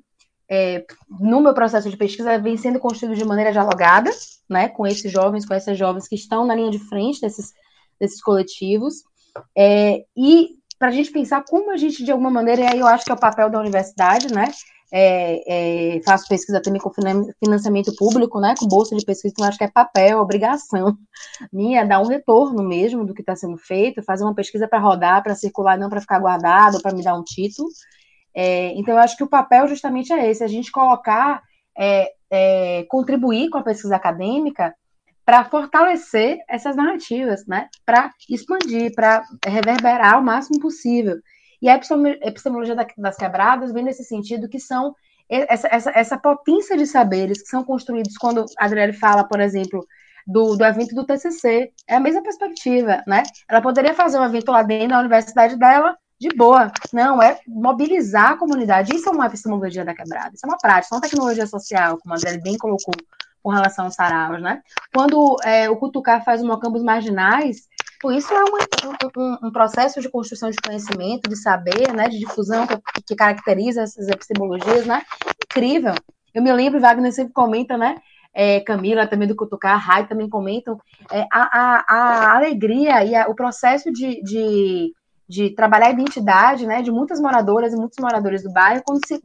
é, no meu processo de pesquisa, vem sendo construído de maneira dialogada, né, com esses jovens, com essas jovens que estão na linha de frente desses, desses coletivos, é, e para a gente pensar como a gente, de alguma maneira, e aí eu acho que é o papel da universidade, né, é, é, faço pesquisa também com financiamento público, né, com bolsa de pesquisa, então acho que é papel, obrigação minha dar um retorno mesmo do que está sendo feito, fazer uma pesquisa para rodar, para circular, não para ficar guardado, para me dar um título, é, então, eu acho que o papel justamente é esse, a gente colocar, é, é, contribuir com a pesquisa acadêmica para fortalecer essas narrativas, né? Para expandir, para reverberar o máximo possível. E a epistemologia das quebradas vem nesse sentido que são essa, essa, essa potência de saberes que são construídos quando a Adriele fala, por exemplo, do, do evento do TCC. É a mesma perspectiva, né? Ela poderia fazer um evento lá dentro da universidade dela de boa. Não, é mobilizar a comunidade. Isso é uma epistemologia da quebrada. Isso é uma prática, é uma tecnologia social, como a Adele bem colocou com relação aos saraus, né? Quando é, o Cutucar faz uma campos marginais, isso é uma, um, um, processo de construção de conhecimento, de saber, né, de difusão que, que caracteriza essas epistemologias, né? Incrível. Eu me lembro, Wagner sempre comenta, né? É, Camila também do Cutucar, Rai também comentam é, a, a, a, alegria e a, o processo de, de de trabalhar a identidade, né, de muitas moradoras e muitos moradores do bairro, quando se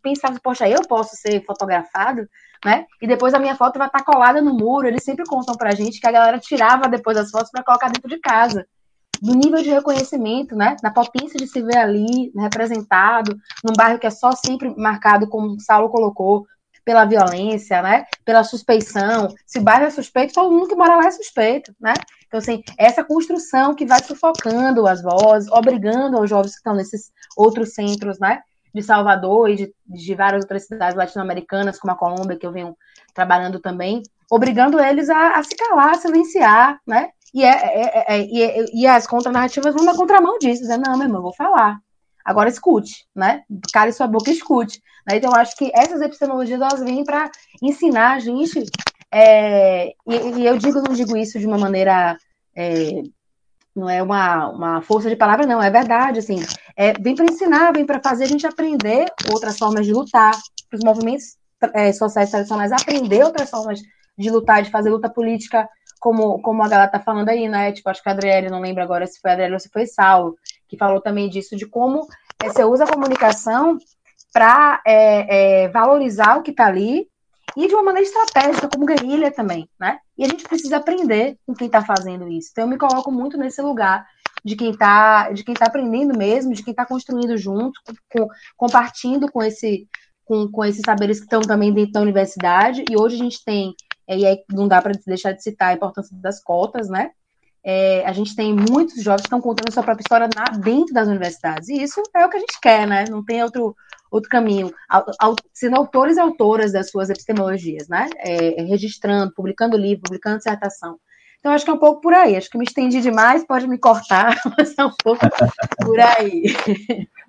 pensava, poxa, eu posso ser fotografado, né, e depois a minha foto vai estar colada no muro, eles sempre contam pra gente que a galera tirava depois as fotos para colocar dentro de casa, do nível de reconhecimento, né, da potência de se ver ali, né, representado, num bairro que é só sempre marcado, como o Saulo colocou, pela violência, né? Pela suspeição. Se o bairro é suspeito, todo mundo que mora lá é suspeito, né? Então, assim, essa construção que vai sufocando as vozes, obrigando os jovens que estão nesses outros centros, né? De Salvador e de, de várias outras cidades latino-americanas, como a Colômbia, que eu venho trabalhando também, obrigando eles a, a se calar, a silenciar, né? E, é, é, é, é e, e as contranarrativas vão na contramão disso, dizendo, não, meu irmão, vou falar. Agora escute, né? Cale sua boca e escute. Né? Então, acho que essas epistemologias elas vêm para ensinar a gente. É, e, e, eu digo, não digo isso de uma maneira. É, não é uma, uma força de palavra, não, é verdade, assim, é, vem para ensinar, vem para fazer a gente aprender outras formas de lutar, os movimentos é, sociais tradicionais aprender outras formas de lutar, de fazer luta política, como, como a galera tá falando aí, né, tipo, acho que a Adriele, não lembro agora se foi a Adriele ou se foi Saulo, que falou também disso, de como é, você usa a comunicação para é, é, valorizar o que está ali e de uma maneira estratégica, como guerrilha também, né? E a gente precisa aprender com quem está fazendo isso. Então, eu me coloco muito nesse lugar de quem está de quem tá aprendendo mesmo, de quem está construindo junto, com, compartilhando com esse com, com esses saberes que estão também dentro da universidade. E hoje a gente tem, e aí não dá para deixar de citar a importância das cotas, né? É, a gente tem muitos jovens que estão contando sua própria história na, dentro das universidades. E isso é o que a gente quer, né? Não tem outro, outro caminho, sendo autores e autoras das suas epistemologias, né? É, registrando, publicando livro, publicando dissertação. Então, acho que é um pouco por aí. Acho que me estendi demais, pode me cortar, mas é um pouco por aí.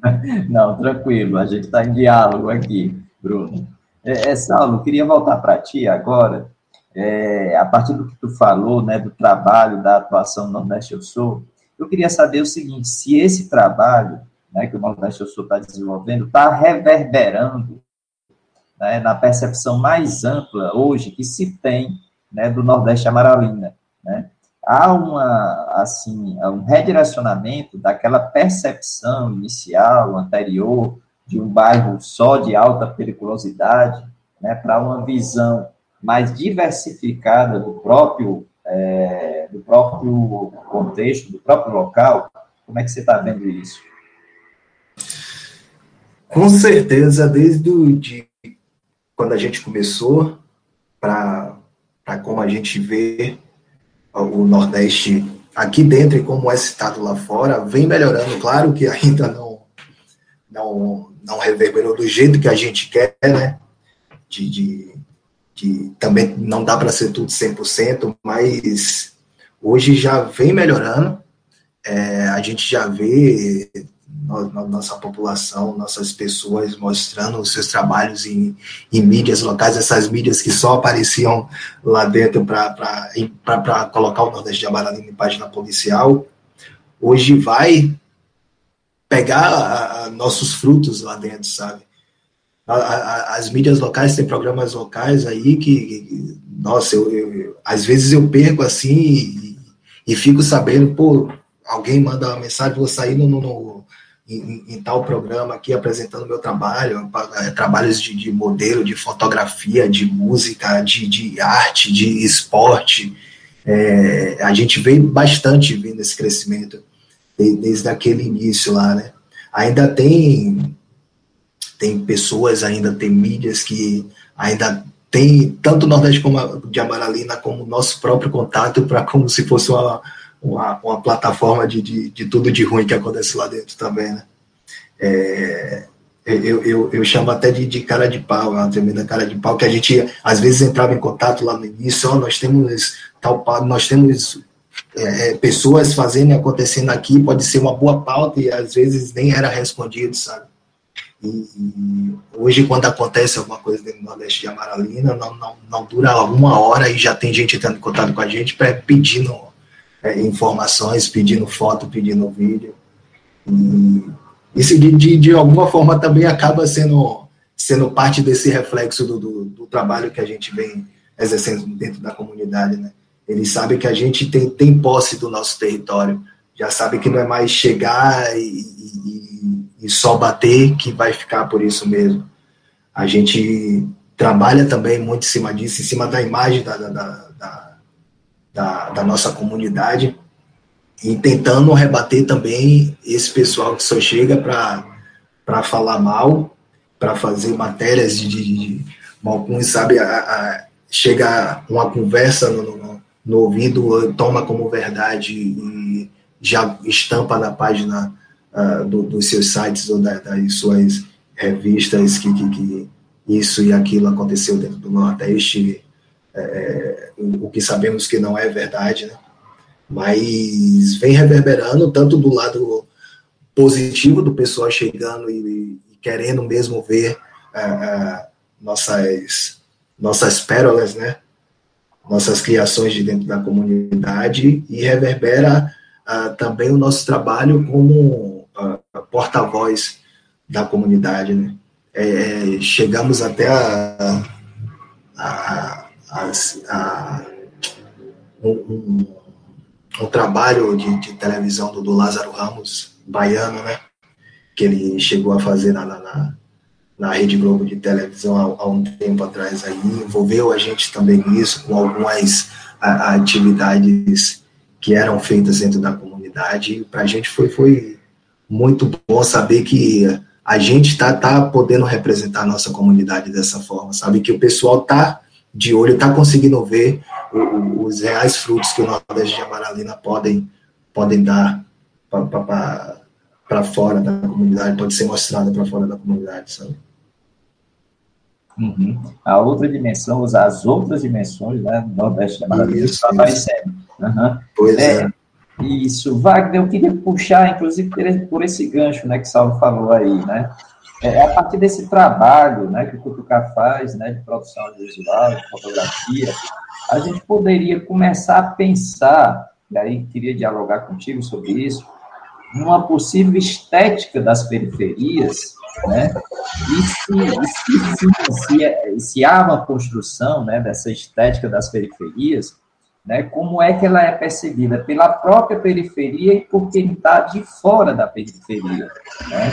Não, tranquilo, a gente está em diálogo aqui, Bruno. É, é, Saulo, queria voltar para ti agora. É, a partir do que tu falou, né, do trabalho, da atuação no Nordeste Eu Sou, eu queria saber o seguinte, se esse trabalho né, que o Nordeste Eu Sou está desenvolvendo, está reverberando né, na percepção mais ampla hoje que se tem né, do Nordeste Amaralina. Né? Há uma, assim, um redirecionamento daquela percepção inicial, anterior, de um bairro só de alta periculosidade, né, para uma visão mais diversificada do próprio, é, do próprio contexto, do próprio local. Como é que você está vendo isso? Com certeza, desde de quando a gente começou, para como a gente vê o Nordeste aqui dentro e como é citado lá fora, vem melhorando. Claro que ainda não, não, não reverberou do jeito que a gente quer, né? De, de, de também não dá para ser tudo 100%, mas hoje já vem melhorando. É, a gente já vê nossa população, nossas pessoas mostrando os seus trabalhos em, em mídias locais, essas mídias que só apareciam lá dentro para colocar o Nordeste de Amaralina em página policial, hoje vai pegar a, a nossos frutos lá dentro, sabe? a, as mídias locais têm programas locais aí que, que nossa, eu, eu, às vezes eu perco assim e, e, fico sabendo, pô, alguém manda uma mensagem, vou sair no, no em, em, tal programa aqui apresentando meu trabalho, é, trabalhos de, de modelo, de fotografia, de música, de, de arte, de esporte. É, a gente vê bastante vindo esse crescimento desde aquele início lá, né? Ainda tem tem pessoas, ainda tem mídias que ainda tem tanto o Nordeste como de Amaralina como o nosso próprio contato para como se fosse uma, uma, uma plataforma de, de, de, tudo de ruim que acontece lá dentro também, né? É, eu, eu, eu, chamo até de, de, cara de pau, uma tremenda cara de pau, que a gente às vezes entrava em contato lá no início, ó, nós temos tal nós temos é, é, pessoas fazendo e acontecendo aqui, pode ser uma boa pauta e às vezes nem era respondido, sabe? E, e hoje, quando acontece alguma coisa dentro do Nordeste de Amaralina, não, não, não dura uma hora e já tem gente entrando em contato com a gente pedindo é, informações, pedindo foto, pedindo vídeo. E isso, de, de, de, alguma forma, também acaba sendo, sendo parte desse reflexo do, do, do, trabalho que a gente vem exercendo dentro da comunidade. Né? Eles sabem que a gente tem, tem posse do nosso território, já sabe que não é mais chegar e, e, e só bater que vai ficar por isso mesmo. A gente trabalha também muito em cima disso, em cima da imagem da, da, da da, nossa comunidade e tentando rebater também esse pessoal que só chega para falar mal, para fazer matérias de, de, de alguns sabe, a, a, chega uma conversa no, no, no, ouvido, toma como verdade e já estampa na página uh, do, dos seus sites ou da, das suas revistas que, que, que, isso e aquilo aconteceu dentro do Nordeste é, o que sabemos que não é verdade, né? mas vem reverberando tanto do lado positivo do pessoal chegando e, e querendo mesmo ver é, é, nossas nossas pérolas, né? Nossas criações de dentro da comunidade e reverbera uh, também o nosso trabalho como uh, porta-voz da comunidade, né? É, chegamos até a, a a, a, um, um, um, trabalho de, de televisão do, do, Lázaro Ramos, baiano, né? Que ele chegou a fazer na, na, na Rede Globo de televisão há, há, um tempo atrás aí, envolveu a gente também nisso, com algumas a, atividades que eram feitas dentro da comunidade. Para a gente foi, foi muito bom saber que a gente está tá podendo representar a nossa comunidade dessa forma, sabe? Que o pessoal está de olho, está conseguindo ver o, os reais frutos que o Nordeste de Amaralina podem, podem dar para fora da comunidade, pode ser mostrada para fora da comunidade, sabe? Uhum. A outra dimensão, as outras dimensões né, do Nordeste de Amaralina estão aparecendo. Uhum. Pois é. é. Isso, Wagner, eu queria puxar, inclusive, por esse gancho né, que o Salvo falou aí, né? É a partir desse trabalho né, que o Cutucar faz, né, de produção audiovisual, de fotografia, a gente poderia começar a pensar, e aí queria dialogar contigo sobre isso, numa possível estética das periferias, né? E se, se, se, se há uma construção né, dessa estética das periferias, né, como é que ela é percebida pela própria periferia e por quem está de fora da periferia. Né?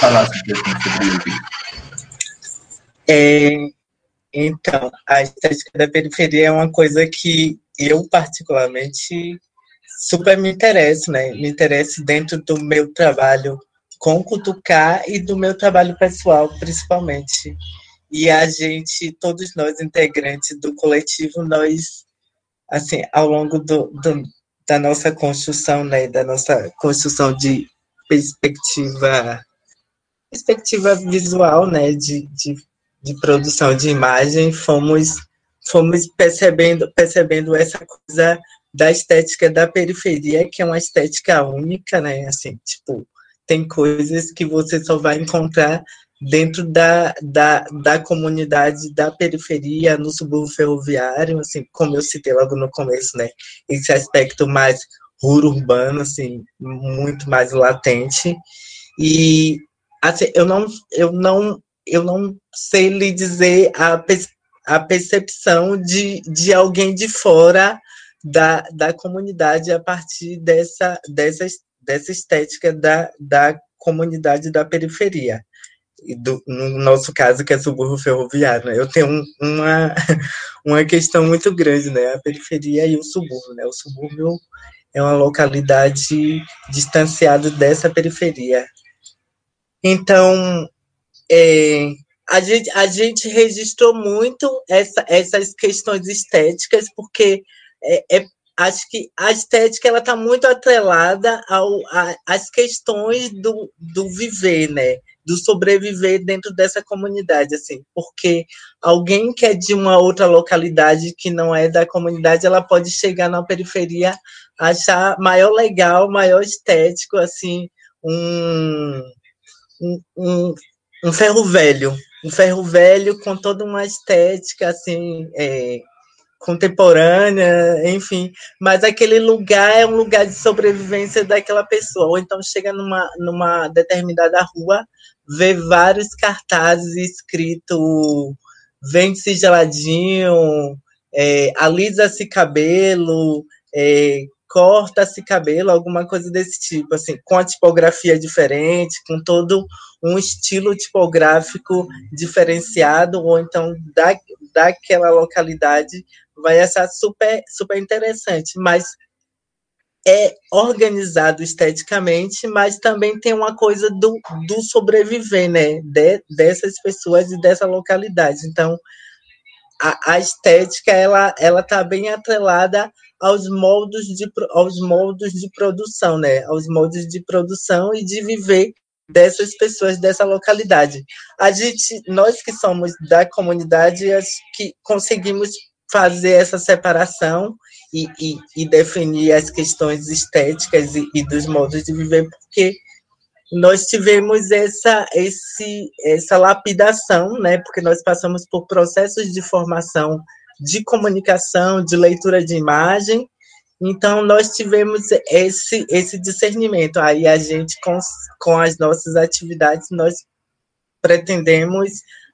Falasse sobre isso. É, então, a estética da periferia é uma coisa que eu, particularmente, super me interesso, né? Me interesso dentro do meu trabalho com Cutucar e do meu trabalho pessoal, principalmente. E a gente, todos nós integrantes do coletivo, nós, assim, ao longo do, do, da nossa construção, né, da nossa construção de perspectiva, perspectiva visual, né, de, de, de produção de imagem, fomos, fomos percebendo, percebendo essa coisa da estética da periferia, que é uma estética única, né, assim, tipo, tem coisas que você só vai encontrar dentro da, da, da comunidade da periferia, no subúrbio ferroviário, assim, como eu citei logo no começo, né, esse aspecto mais rural urbano, assim, muito mais latente, e, assim, eu não, eu não, eu não sei lhe dizer a, a percepção de, de alguém de fora da, da comunidade a partir dessa, dessa, dessa estética da, da comunidade da periferia. Do, no nosso caso, que é subúrbio ferroviário, né? eu tenho um, uma, uma questão muito grande, né? A periferia e o subúrbio, né? O subúrbio é uma localidade distanciada dessa periferia. Então, é, a, gente, a gente registrou muito essa, essas questões estéticas, porque é, é, acho que a estética ela está muito atrelada ao, a, às questões do, do viver, né? Do sobreviver dentro dessa comunidade, assim, porque alguém que é de uma outra localidade que não é da comunidade, ela pode chegar na periferia achar maior legal, maior estético, assim, um, um, um, ferro velho, um ferro velho com toda uma estética, assim, é, contemporânea, enfim, mas aquele lugar é um lugar de sobrevivência daquela pessoa, ou então chega numa, numa determinada rua, vê vários cartazes escrito vende-se geladinho, é, alisa-se cabelo, é, corta-se cabelo, alguma coisa desse tipo, assim, com a tipografia diferente, com todo um estilo tipográfico diferenciado, ou então da, daquela localidade, vai achar super, super interessante, mas é organizado esteticamente, mas também tem uma coisa do, do sobreviver, né, de, dessas pessoas e dessa localidade. Então, a, a estética, ela, ela tá bem atrelada aos moldes de, aos moldes de produção, né, aos moldes de produção e de viver dessas pessoas dessa localidade. A gente, nós que somos da comunidade, acho que conseguimos fazer essa separação e, e, e definir as questões estéticas e, e, dos modos de viver, porque nós tivemos essa, esse, essa lapidação, né? Porque nós passamos por processos de formação de comunicação, de leitura de imagem, então nós tivemos esse, esse discernimento. Aí a gente, com, com as nossas atividades, nós pretendemos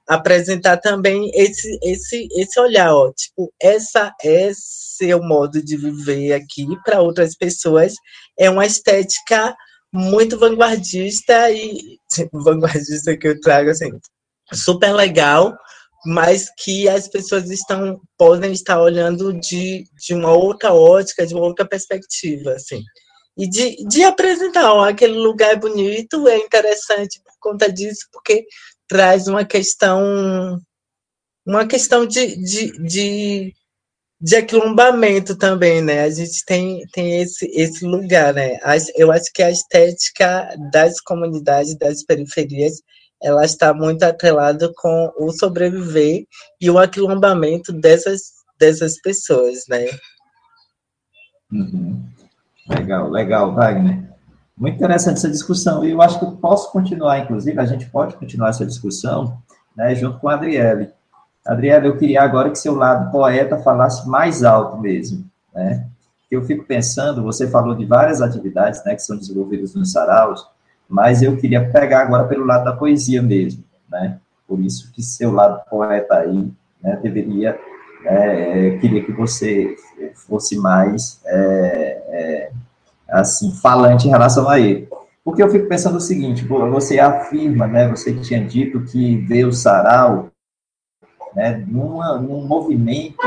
apresentar também esse esse esse olhar, ó, tipo, essa é o modo de viver aqui para outras pessoas. É uma estética muito vanguardista e vanguardista que eu trago assim, super legal, mas que as pessoas estão podem estar olhando de, de uma outra ótica, de uma outra perspectiva, assim. E de, de apresentar, ó, aquele lugar é bonito, é interessante por conta disso, porque traz uma questão uma questão de, de, de, de aquilombamento também, né? A gente tem, tem esse, esse lugar, né? Eu acho que a estética das comunidades, das periferias, ela está muito atrelada com o sobreviver e o aquilombamento dessas, dessas pessoas, né? Uhum. Legal, legal, Wagner. Muito interessante essa discussão, e eu acho que eu posso continuar, inclusive, a gente pode continuar essa discussão, né, junto com a Adriele. Adriele, eu queria agora que seu lado poeta falasse mais alto mesmo, né? Eu fico pensando, você falou de várias atividades, né, que são desenvolvidas nos saraus, mas eu queria pegar agora pelo lado da poesia mesmo, né? Por isso que seu lado poeta aí, né, deveria, é, queria que você fosse mais é, é, assim, falante em relação a ele. Porque eu fico pensando o seguinte, você afirma, né, você tinha dito que vê o sarau né, numa, num movimento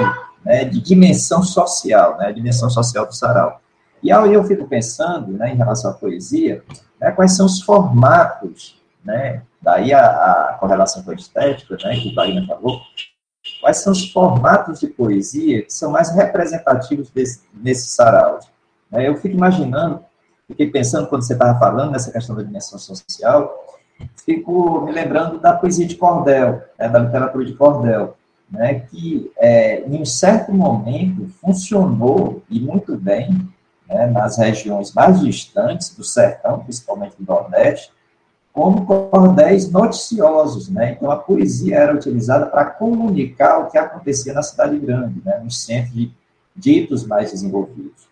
né, de dimensão social, né, a dimensão social do sarau. E aí eu fico pensando, né, em relação à poesia, né, quais são os formatos, né, daí a, a correlação com a estética, né, que o Wagner falou, quais são os formatos de poesia que são mais representativos desse, nesse sarau. Né? Eu fico imaginando, fiquei pensando quando você estava falando nessa questão da dimensão social, fico me lembrando da poesia de Cordel, né, da literatura de Cordel, né, que é, em um certo momento funcionou e muito bem né, nas regiões mais distantes do sertão, principalmente do Nordeste, como cordéis noticiosos, né? Então a poesia era utilizada para comunicar o que acontecia na cidade grande, né, nos centros ditos mais desenvolvidos.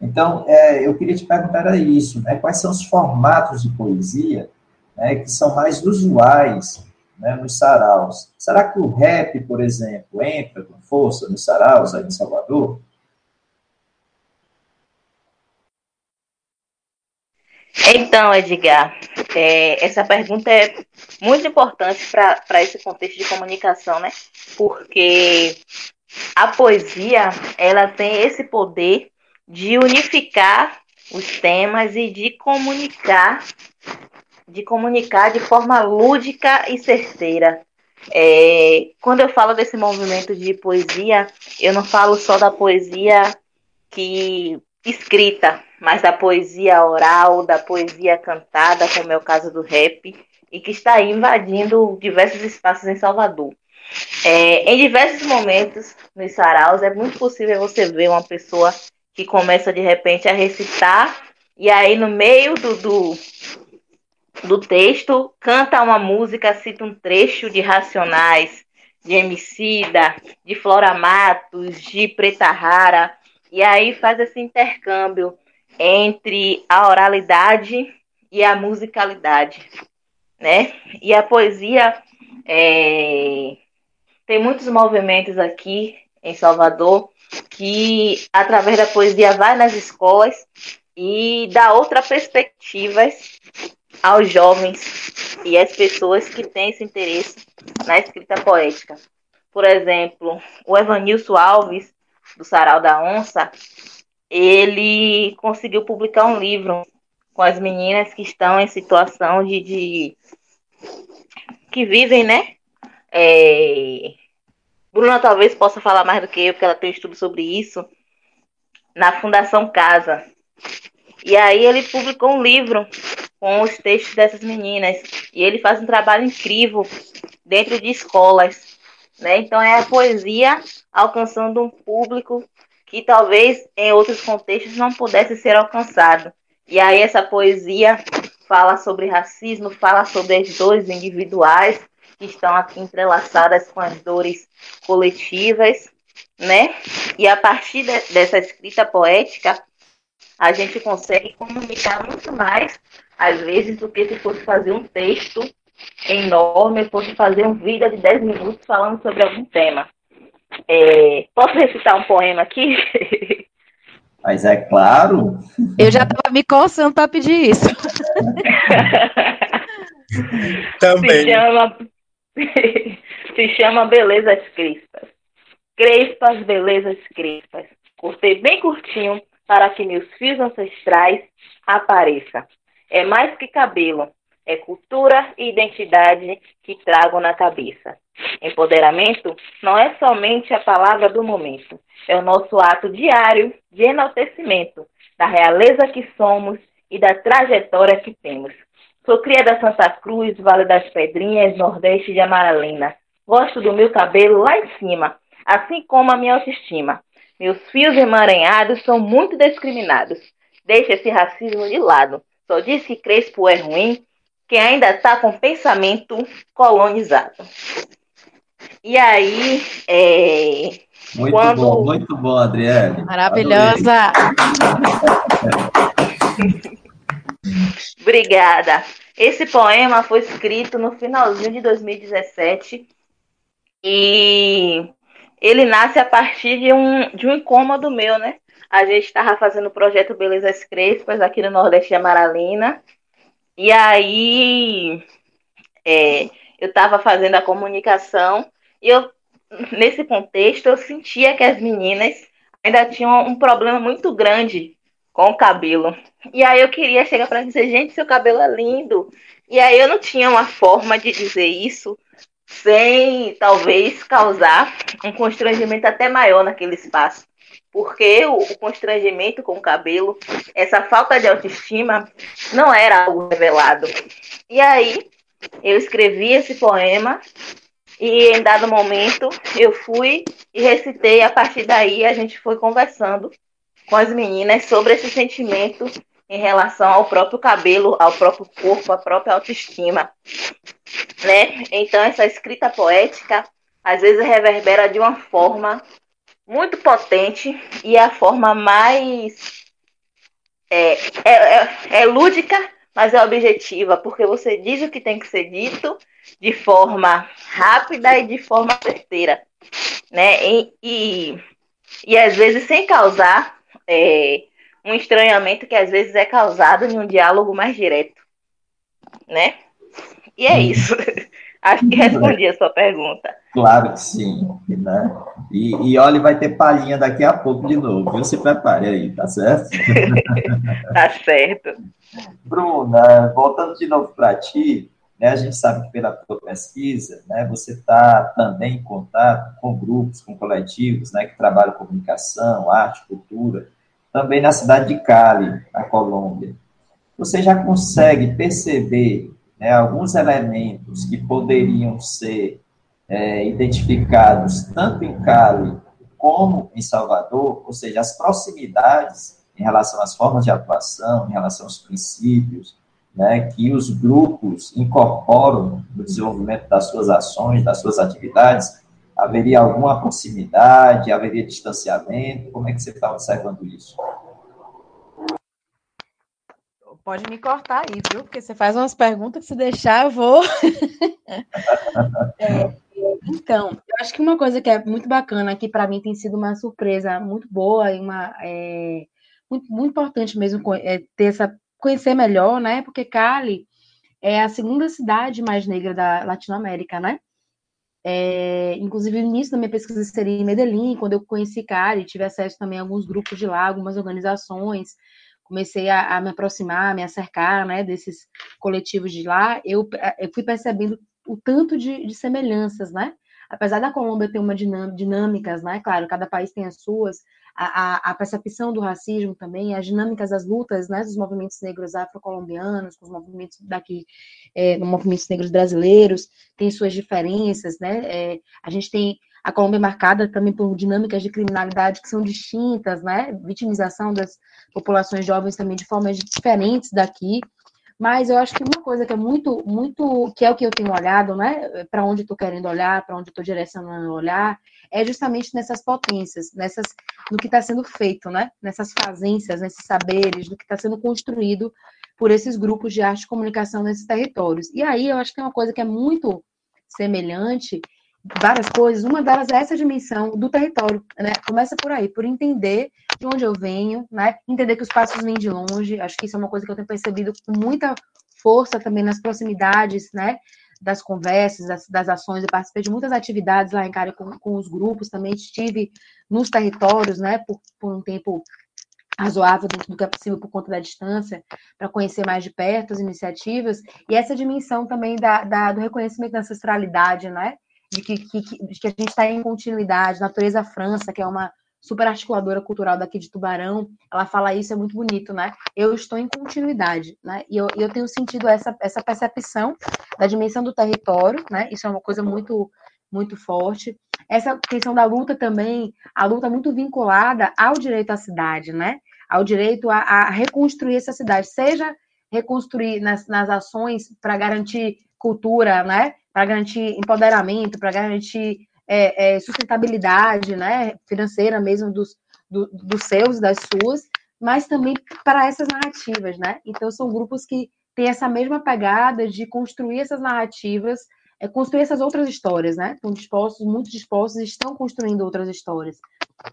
Então, é, eu queria te perguntar isso, né? Quais são os formatos de poesia né, que são mais usuais né, nos saraus. Será que o rap, por exemplo, entra com força nos saraus aí em Salvador? Então, Edgar, é, essa pergunta é muito importante para esse contexto de comunicação, né? Porque a poesia, ela tem esse poder de unificar os temas e de comunicar, de comunicar de forma lúdica e certeira. É, quando eu falo desse movimento de poesia, eu não falo só da poesia que escrita, mas da poesia oral, da poesia cantada, como é o caso do rap, e que está invadindo diversos espaços em Salvador. É, em diversos momentos nos saraus, é muito possível você ver uma pessoa que começa de repente a recitar, e aí no meio do, do, do texto canta uma música, cita um trecho de Racionais, de Emicida, de Flora Matos, de Preta Rara, e aí faz esse intercâmbio entre a oralidade e a musicalidade, né? E a poesia é, tem muitos movimentos aqui em Salvador que através da poesia vai nas escolas e dá outra perspectivas aos jovens e às pessoas que têm esse interesse na escrita poética. Por exemplo, o Evanilson Alves, do Sarau da Onça, ele conseguiu publicar um livro com as meninas que estão em situação de, de que vivem, né? É... Bruna talvez possa falar mais do que eu, porque ela tem um estudo sobre isso na Fundação Casa. E aí ele publicou um livro com os textos dessas meninas e ele faz um trabalho incrível dentro de escolas, né? Então é a poesia alcançando um público que talvez em outros contextos não pudesse ser alcançado. E aí essa poesia fala sobre racismo, fala sobre as dores individuais que estão aqui entrelaçadas com as dores coletivas, né? E a partir de, dessa escrita poética, a gente consegue comunicar muito mais, às vezes, do que se fosse fazer um texto enorme, fosse fazer um vídeo de 10 minutos falando sobre algum tema. É, posso recitar um poema aqui? Mas é claro. Eu já estava me coçando para pedir isso. Também. Se chama, se chama Belezas Crispas. Crespas, belezas crespas. Cortei bem curtinho para que meus fios ancestrais apareçam. É mais que cabelo, é cultura e identidade que trago na cabeça. Empoderamento não é somente a palavra do momento, é o nosso ato diário de enaltecimento da realeza que somos e da trajetória que temos. Sou cria da Santa Cruz, Vale das Pedrinhas, Nordeste de Amaralina. Gosto do meu cabelo lá em cima, assim como a minha autoestima. Meus fios emaranhados são muito discriminados. Deixa esse racismo de lado. Só diz que crespo é ruim quem ainda está com pensamento colonizado. E aí, é, Muito Quando- bom, muito bom, Adriele. Maravilhosa. Obrigada. Esse poema foi escrito no finalzinho de 2017 e ele nasce a partir de um, de um incômodo meu, né? A gente estava fazendo o projeto Belezas Crespas aqui no Nordeste de Amaralina e aí é, eu estava fazendo a comunicação e eu, nesse contexto, eu sentia que as meninas ainda tinham um problema muito grande com o cabelo. E aí eu queria chegar para dizer, gente, seu cabelo é lindo. E aí eu não tinha uma forma de dizer isso sem talvez causar um constrangimento até maior naquele espaço. Porque o, o constrangimento com o cabelo, essa falta de autoestima, não era algo revelado. E aí eu escrevi esse poema e em dado momento eu fui e recitei. A partir daí a gente foi conversando com as meninas sobre esse sentimento em relação ao próprio cabelo, ao próprio corpo, à própria autoestima, né? Então essa escrita poética às vezes reverbera de uma forma muito potente e a forma mais é, é, é, é lúdica, mas é objetiva, porque você diz o que tem que ser dito de forma rápida e de forma certeira, né? E, e, e às vezes sem causar é, um estranhamento que às vezes é causado em um diálogo mais direto, né? E é isso. Acho que respondi a sua pergunta. Claro que sim, né? E, e olha, vai ter palhinha daqui a pouco de novo, viu? Se prepare aí, tá certo? tá certo. Bruna, voltando de novo para ti, né, a gente sabe que pela tua pesquisa, né, você está também em contato com grupos, com coletivos, né, que trabalham comunicação, arte, cultura, também na cidade de Cali, na Colômbia. Você já consegue perceber né, alguns elementos que poderiam ser é, identificados tanto em Cali como em Salvador, ou seja, as proximidades em relação às formas de atuação, em relação aos princípios, né, que os grupos incorporam no desenvolvimento das suas ações, das suas atividades, haveria alguma proximidade, haveria distanciamento? Como é que você está observando isso? Pode me cortar aí, viu? Porque você faz umas perguntas que se deixar, eu vou. é, então, eu acho que uma coisa que é muito bacana, que para mim tem sido uma surpresa muito boa e uma é, muito, muito importante mesmo é, ter essa conhecer melhor, né? Porque Cali é a segunda cidade mais negra da Latinoamérica, né? É, inclusive, no início da minha pesquisa seria em Medellín, quando eu conheci Cali, tive acesso também a alguns grupos de lá, algumas organizações, comecei a, a, me aproximar, a me acercar, né, desses coletivos de lá, eu, eu fui percebendo o tanto de, de, semelhanças, né? Apesar da Colômbia ter uma dinâmicas, né? Claro, cada país tem as suas, a, a, a percepção do racismo também, as dinâmicas das lutas, né, dos movimentos negros afro-colombianos, com os movimentos daqui, é, movimentos negros brasileiros, tem suas diferenças, né? É, a gente tem a Colômbia marcada também por dinâmicas de criminalidade que são distintas, né? Vitimização das populações jovens também de formas diferentes daqui. Mas eu acho que uma coisa que é muito, muito, que é o que eu tenho olhado, né? Para onde estou querendo olhar, para onde estou direcionando olhar, é justamente nessas potências, nessas, no que está sendo feito, né? Nessas fazências, nesses saberes, do que está sendo construído por esses grupos de arte e comunicação nesses territórios. E aí eu acho que é uma coisa que é muito semelhante várias coisas. Uma delas é essa dimensão do território, né? Começa por aí, por entender de onde eu venho, né? Entender que os passos vêm de longe. Acho que isso é uma coisa que eu tenho percebido com muita força também nas proximidades, né? Das conversas, das, das ações. Eu participei de muitas atividades lá em Cara com, com os grupos. Também estive nos territórios, né? Por, por um tempo razoável dentro do que é possível por conta da distância, para conhecer mais de perto as iniciativas, e essa dimensão também da, da, do reconhecimento da ancestralidade, né? de que, que, de que a gente está em continuidade. Natureza França, que é uma super articuladora cultural daqui de Tubarão, ela fala isso, é muito bonito, né? Eu estou em continuidade, né? E eu, eu tenho sentido essa, essa percepção da dimensão do território, né? Isso é uma coisa muito, muito forte. Essa questão da luta também, a luta muito vinculada ao direito à cidade, né? Ao direito a, a reconstruir essa cidade, seja reconstruir nas, nas ações para garantir cultura, né? para garantir empoderamento, para garantir é, é, sustentabilidade né, financeira mesmo dos, do, dos seus, das suas, mas também para essas narrativas, né? Então são grupos que têm essa mesma pegada de construir essas narrativas, é, construir essas outras histórias, né? Estão dispostos, muito dispostos, estão construindo outras histórias.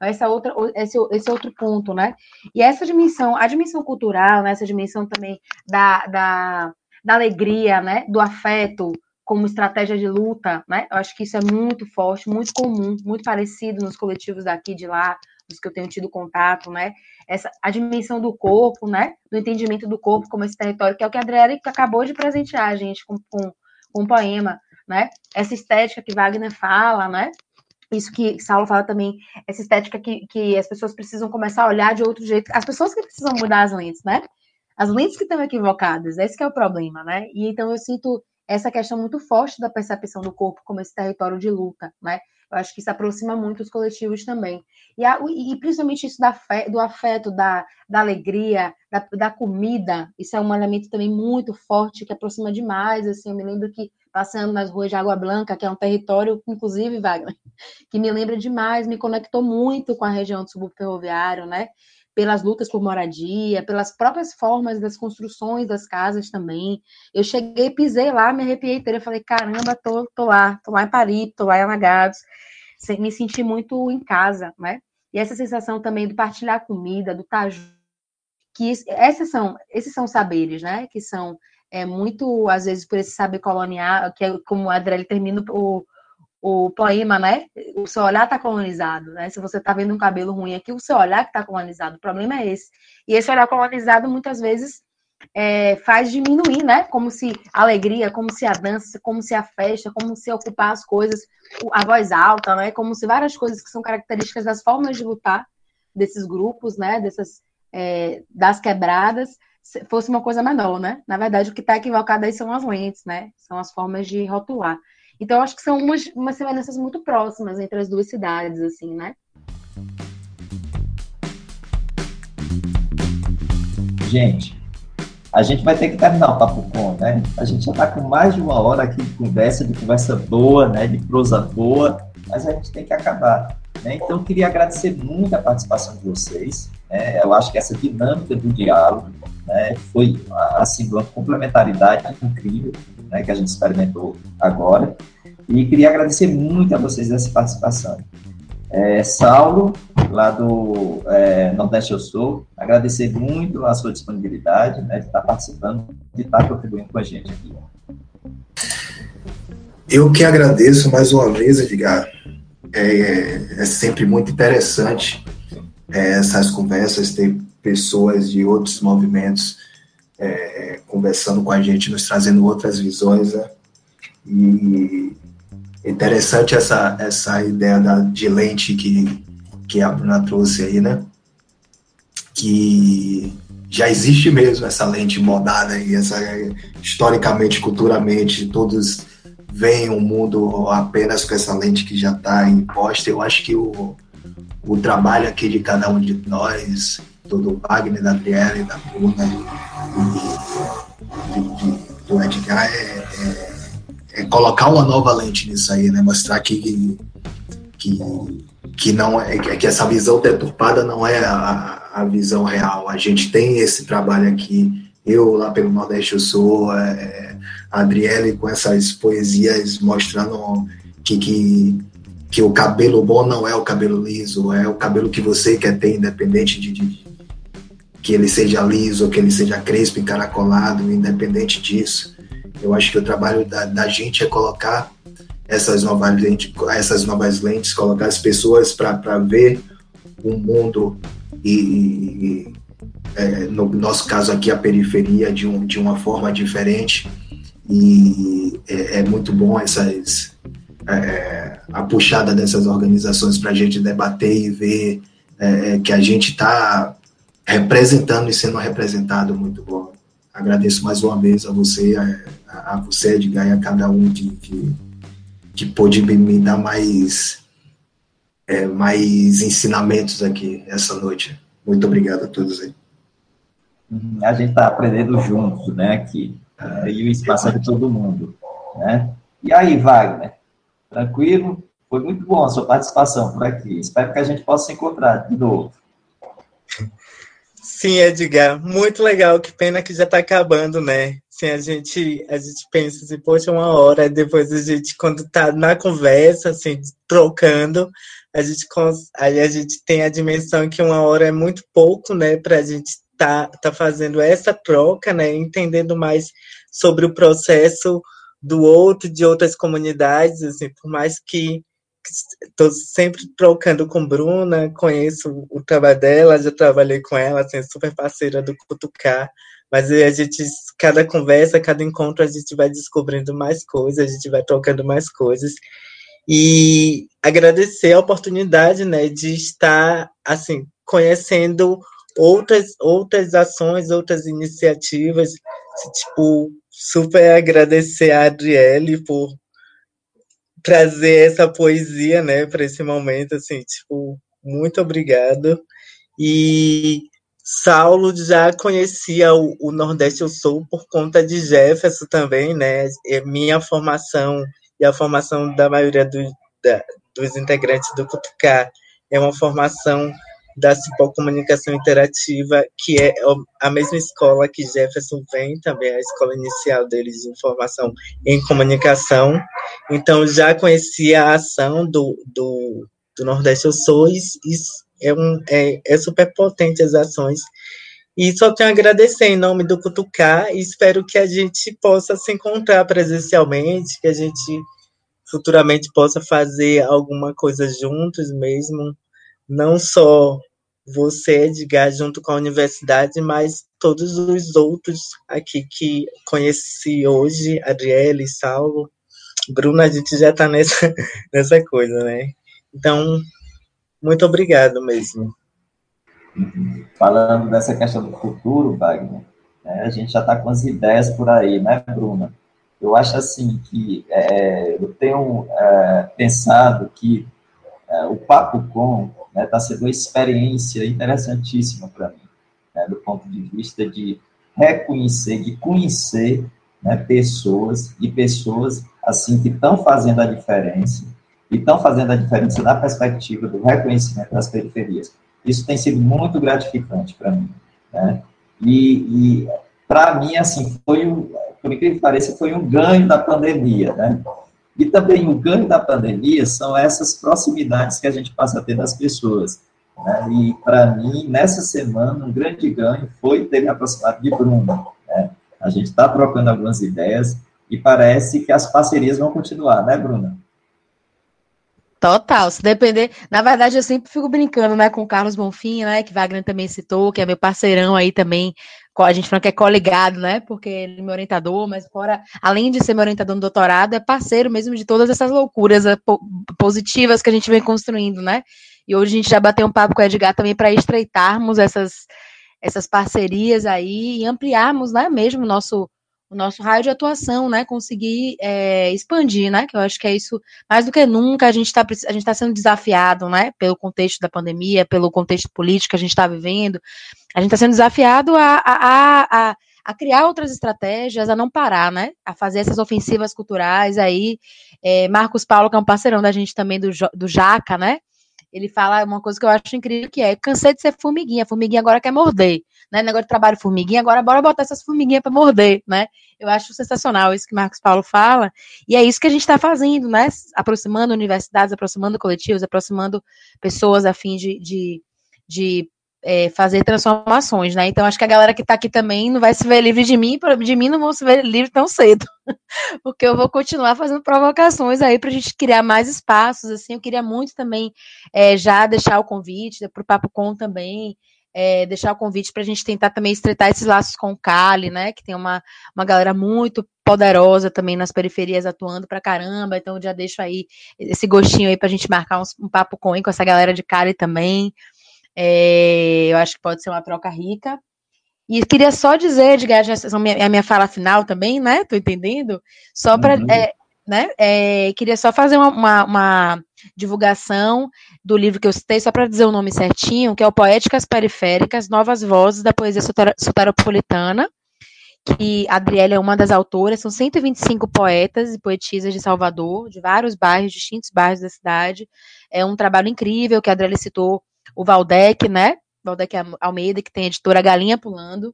Essa outra, esse, esse outro ponto, né? E essa dimensão, a dimensão cultural, né? essa dimensão também da, da, da alegria, né? Do afeto, como estratégia de luta, né? Eu acho que isso é muito forte, muito comum, muito parecido nos coletivos daqui de lá, dos que eu tenho tido contato, né? Essa a dimensão do corpo, né? Do entendimento do corpo como esse território, que é o que a Adriele acabou de presentear a gente com, com, com um poema, né? Essa estética que Wagner fala, né? Isso que Saulo fala também, essa estética que, que as pessoas precisam começar a olhar de outro jeito, as pessoas que precisam mudar as lentes, né? As lentes que estão equivocadas, esse que é o problema, né? E então eu sinto essa questão muito forte da percepção do corpo como esse território de luta, né? Eu acho que isso aproxima muito os coletivos também. E, a, e principalmente isso da fe, do afeto, da, da alegria, da, da, comida, isso é um elemento também muito forte, que aproxima demais, assim, eu me lembro que passando nas ruas de Água Blanca, que é um território, inclusive, Wagner, que me lembra demais, me conectou muito com a região do subúrbio ferroviário, né? Pelas lutas por moradia, pelas próprias formas das construções das casas também. Eu cheguei, pisei lá, me arrepiei inteira, falei, caramba, tô, tô lá, tô lá em Paris, tô lá em Alagados, me senti muito em casa, né? E essa sensação também do partilhar comida, do estar que esses são, esses são saberes, né? Que são é, muito, às vezes, por esse saber colonial, que é como a Adriele termina o, o poema, né? O seu olhar está colonizado, né? Se você está vendo um cabelo ruim aqui, o seu olhar que está colonizado. O problema é esse. E esse olhar colonizado, muitas vezes, é, faz diminuir, né? Como se a alegria, como se a dança, como se a festa, como se ocupar as coisas, a voz alta, né? Como se várias coisas que são características das formas de lutar desses grupos, né? Dessas é, das quebradas fosse uma coisa menor, né? Na verdade, o que está equivocado aí são as lentes, né? São as formas de rotular. Então, acho que são umas, umas semelhanças muito próximas entre as duas cidades, assim, né? Gente, a gente vai ter que terminar o Papo Com, né? A gente já está com mais de uma hora aqui de conversa, de conversa boa, né? De prosa boa, mas a gente tem que acabar. Né? Então, eu queria agradecer muito a participação de vocês. Né? Eu acho que essa dinâmica do diálogo né? foi, assim, uma complementaridade incrível né? que a gente experimentou agora. E queria agradecer muito a vocês essa participação. É, Saulo, lá do é, Nordeste Eu Sou, agradecer muito a sua disponibilidade né, de estar participando, de estar contribuindo com a gente aqui. Eu que agradeço mais uma vez, Edgar. É, é sempre muito interessante é, essas conversas, ter pessoas de outros movimentos é, conversando com a gente, nos trazendo outras visões. Né? E Interessante essa, essa ideia da, de lente que, que a Bruna trouxe aí, né? Que já existe mesmo essa lente modada e essa historicamente, culturalmente, todos veem o mundo apenas com essa lente que já está imposta. Eu acho que o, o trabalho aqui de cada um de nós, do Wagner, da Adriele, da Bruna do Edgar, é, é é colocar uma nova lente nisso aí, né? Mostrar que que, que não é que essa visão deturpada não é a, a visão real. A gente tem esse trabalho aqui. Eu lá pelo Nordeste eu sou é, a Adriele com essas poesias mostrando que, que que o cabelo bom não é o cabelo liso, é o cabelo que você quer ter, independente de, de que ele seja liso, que ele seja crespo, encaracolado, independente disso. Eu acho que o trabalho da, da gente é colocar essas novas lentes, essas novas lentes, colocar as pessoas para ver o mundo e, e é, no nosso caso aqui a periferia de, um, de uma forma diferente e é, é muito bom essas é, a puxada dessas organizações para a gente debater e ver é, é, que a gente está representando e sendo representado muito bom. Agradeço mais uma vez a você, a, a você, Edgar, e a cada um que, que, que pôde me dar mais, é, mais ensinamentos aqui essa noite. Muito obrigado a todos aí. A gente está aprendendo juntos, né, aqui. É, e o espaço é de todo mundo, né? E aí, Wagner? Tranquilo? Foi muito bom a sua participação por aqui. Espero que a gente possa se encontrar de novo. Sim, Edgar, muito legal. Que pena que já está acabando, né? Sim, a gente, a gente pensa assim, poxa, uma hora, depois a gente, quando está na conversa, assim, trocando, a gente, aí a gente tem a dimensão que uma hora é muito pouco, né, para a gente tá, tá fazendo essa troca, né, entendendo mais sobre o processo do outro, de outras comunidades, assim, por mais que estou sempre trocando com Bruna, conheço o trabalho dela, já trabalhei com ela, assim, super parceira do Cutucar, mas a gente, cada conversa, cada encontro, a gente vai descobrindo mais coisas, a gente vai trocando mais coisas, e agradecer a oportunidade, né, de estar, assim, conhecendo outras, outras ações, outras iniciativas, tipo, super agradecer a Adriele por trazer essa poesia, né, para esse momento, assim, tipo, muito obrigado. E Saulo já conhecia o, o Nordeste Eu Sou por conta de Jefferson também, né, é minha formação e a formação da maioria do, da, dos integrantes do Cutucar é uma formação da Cipó Comunicação Interativa, que é a mesma escola que Jefferson vem, também é a escola inicial deles de informação em comunicação. Então, já conhecia a ação do, do, do Nordeste Eu Sou, e é, um, é, é super potente as ações. E só tenho a agradecer em nome do Cutucar e espero que a gente possa se encontrar presencialmente, que a gente futuramente possa fazer alguma coisa juntos mesmo, não só você, Edgar, junto com a universidade, mas todos os outros aqui que conheci hoje, Adriele, Saulo, Bruna, a gente já está nessa, nessa coisa, né? Então, muito obrigado mesmo. Falando dessa questão do futuro, Wagner, né, a gente já está com as ideias por aí, né, Bruna? Eu acho assim que é, eu tenho é, pensado que é, o Papo Com está né, tá sendo uma experiência interessantíssima para mim, né, do ponto de vista de reconhecer, de conhecer né, pessoas e pessoas assim que estão fazendo a diferença e estão fazendo a diferença na perspectiva do reconhecimento das periferias. Isso tem sido muito gratificante para mim, né? E, e para mim, assim, foi um, por incrível que pareça, foi um ganho da pandemia, né? E também o ganho da pandemia são essas proximidades que a gente passa a ter das pessoas. Né? E para mim, nessa semana, um grande ganho foi ter me aproximado de Bruno. Né? A gente está trocando algumas ideias e parece que as parcerias vão continuar, né, Bruna? Total, se depender. Na verdade, eu sempre fico brincando, né, com o Carlos Bonfim, né, que Wagner também citou, que é meu parceirão aí também, a gente falando que é coligado, né, porque ele é meu orientador, mas fora, além de ser meu orientador no doutorado, é parceiro mesmo de todas essas loucuras eh, positivas que a gente vem construindo, né. E hoje a gente já bateu um papo com o Edgar também para estreitarmos essas, essas parcerias aí e ampliarmos, né, mesmo nosso o nosso raio de atuação, né, conseguir é, expandir, né, que eu acho que é isso, mais do que nunca, a gente está a gente tá sendo desafiado, né, pelo contexto da pandemia, pelo contexto político que a gente está vivendo, a gente está sendo desafiado a, a, a, a, criar outras estratégias, a não parar, né, a fazer essas ofensivas culturais. Aí, é, Marcos Paulo, que é um parceirão da gente também do, do Jaca, né, ele fala uma coisa que eu acho incrível, que é, cansei de ser formiguinha, formiguinha agora quer morder, né, negócio de trabalho formiguinha, agora bora botar essas formiguinhas para morder, né, eu acho sensacional isso que Marcos Paulo fala, e é isso que a gente está fazendo, né, aproximando universidades, aproximando coletivos, aproximando pessoas a fim de, de, de é, fazer transformações, né? Então acho que a galera que está aqui também não vai se ver livre de mim, de mim não vão se ver livre tão cedo, porque eu vou continuar fazendo provocações aí para a gente criar mais espaços. Assim, eu queria muito também é, já deixar o convite para o Papo Com também. É, deixar o convite para a gente tentar também estreitar esses laços com o Cali, né? Que tem uma, uma galera muito poderosa também nas periferias atuando pra caramba. Então já deixo aí esse gostinho aí para a gente marcar um, um papo com, com essa galera de Cali também. É, eu acho que pode ser uma troca rica. E queria só dizer, Edgar, é a minha fala final também, né? Tô entendendo? Só para. Uhum. É, né? É, queria só fazer uma, uma, uma, divulgação do livro que eu citei, só para dizer o nome certinho, que é o Poéticas Periféricas, Novas Vozes da Poesia Soteropolitana, que a Adriele é uma das autoras, são 125 poetas e poetisas de Salvador, de vários bairros, distintos bairros da cidade. É um trabalho incrível que a Adriele citou o Valdec, né? Valdec Almeida, que tem a editora Galinha Pulando.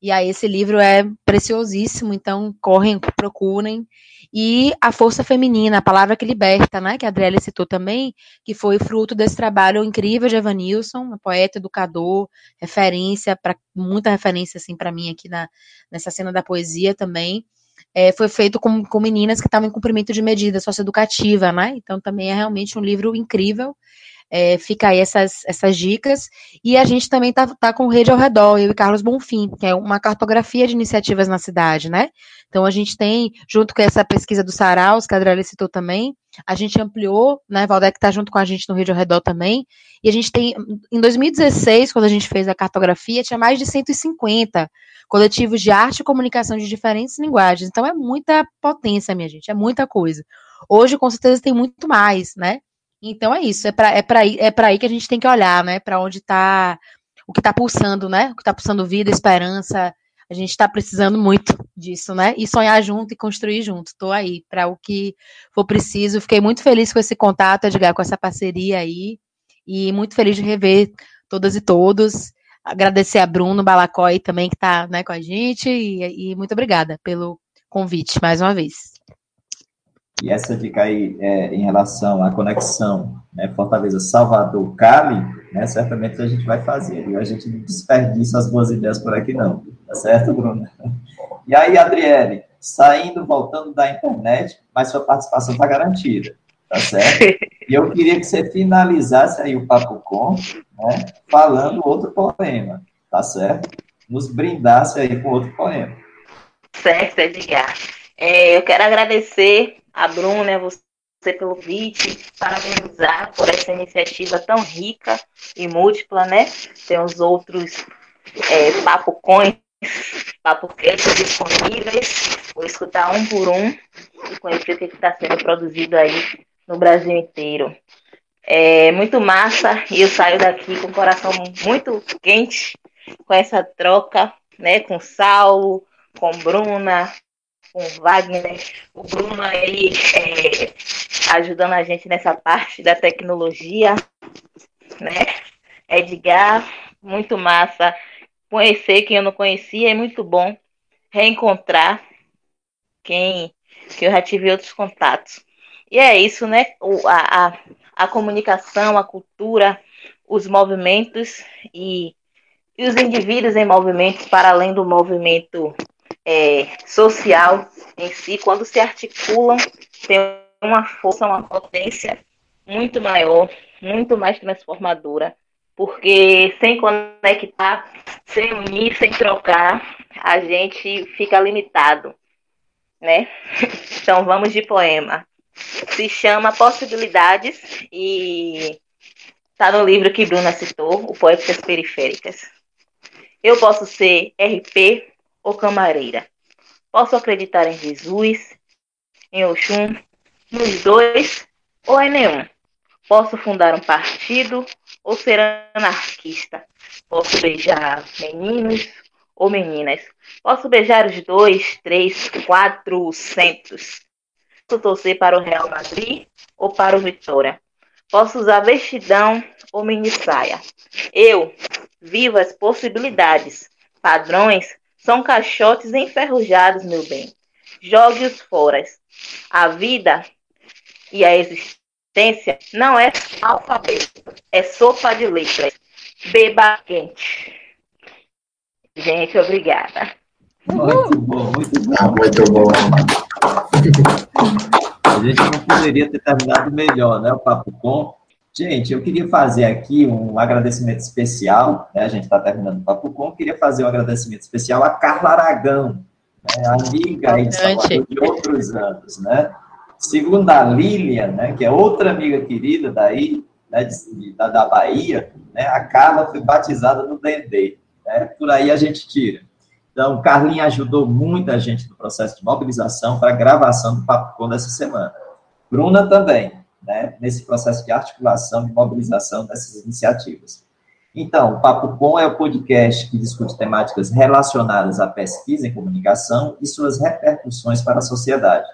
E aí esse livro é preciosíssimo, então correm, procurem. E a força feminina, a palavra que liberta, né? Que a Adriele citou também, que foi fruto desse trabalho incrível de Evanilson, poeta, educador, referência, para muita referência assim para mim aqui na, nessa cena da poesia também. É, foi feito com, com meninas que estavam em cumprimento de medida socioeducativa, né? Então também é realmente um livro incrível. É, fica aí essas, essas dicas. E a gente também tá, tá com Rede ao Redor, eu e Carlos Bonfim, que é uma cartografia de iniciativas na cidade, né? Então a gente tem, junto com essa pesquisa do Saraus, que a Adriana citou também, a gente ampliou, né? Valdec está junto com a gente no Rede ao Redor também. E a gente tem, em 2016, quando a gente fez a cartografia, tinha mais de 150 coletivos de arte e comunicação de diferentes linguagens. Então é muita potência, minha gente, é muita coisa. Hoje, com certeza, tem muito mais, né? Então é isso, é para é é aí que a gente tem que olhar, né? Para onde está o que está pulsando, né? O que está pulsando vida, esperança. A gente está precisando muito disso, né? E sonhar junto e construir junto. Estou aí para o que for preciso. Fiquei muito feliz com esse contato, Edgar, com essa parceria aí. E muito feliz de rever todas e todos. Agradecer a Bruno Balacói também, que está né, com a gente, e, e muito obrigada pelo convite mais uma vez. E essa dica aí é, em relação à conexão né, Fortaleza-Salvador-Cali, né, certamente a gente vai fazer. E a gente não desperdiça as boas ideias por aqui, não. Tá certo, Bruno? E aí, Adriele, saindo, voltando da internet, mas sua participação está garantida. Tá certo? E eu queria que você finalizasse aí o Papo Com, né, falando outro poema. Tá certo? Nos brindasse aí com outro poema. Certo, Edgar. É, eu quero agradecer a Bruna, a você pelo convite, parabenizar por essa iniciativa tão rica e múltipla, né? Tem os outros é, papo coins, papo quentes disponíveis. Vou escutar um por um e conhecer o que está sendo produzido aí no Brasil inteiro. É muito massa e eu saio daqui com o coração muito quente com essa troca, né? Com Saulo, com Bruna, com o Wagner, o Bruno ele é, ajudando a gente nessa parte da tecnologia, né? Edgar, muito massa. Conhecer quem eu não conhecia é muito bom. Reencontrar quem que eu já tive outros contatos. E é isso, né? O, a, a, a comunicação, a cultura, os movimentos e, e os indivíduos em movimentos para além do movimento é, social em si, quando se articulam, tem uma força, uma potência muito maior, muito mais transformadora, porque sem conectar, sem unir, sem trocar, a gente fica limitado, né? Então vamos de poema. Se chama Possibilidades e está no livro que Bruna citou, o Poéticas Periféricas. Eu posso ser RP ou camareira. Posso acreditar em Jesus, em Oxum, nos dois ou em nenhum. Posso fundar um partido ou ser anarquista. Posso beijar meninos ou meninas. Posso beijar os dois, três, quatrocentos. Posso torcer para o Real Madrid ou para o Vitória. Posso usar vestidão ou mini saia. Eu vivo as possibilidades, padrões são caixotes enferrujados, meu bem. Jogue-os fora. A vida e a existência não é alfabeto, é sopa de letras. Beba quente. Gente, obrigada. Muito bom, muito bom. Ah, muito bom. A gente não poderia ter terminado melhor, né? O Papo Com. Gente, eu queria fazer aqui um agradecimento especial, né? a gente está terminando o Papo Com, queria fazer um agradecimento especial a Carla Aragão, né? amiga aí de Salvador de outros anos, né? Segundo a Lília, né, que é outra amiga querida daí, né, de, da, da Bahia, né, a Carla foi batizada no Dendê, né? Por aí a gente tira. Então, Carlinha ajudou muita gente no processo de mobilização para a gravação do Papo Com dessa semana. Bruna também, né, nesse processo de articulação e mobilização dessas iniciativas. Então, o Papo Com é o podcast que discute temáticas relacionadas à pesquisa em comunicação e suas repercussões para a sociedade.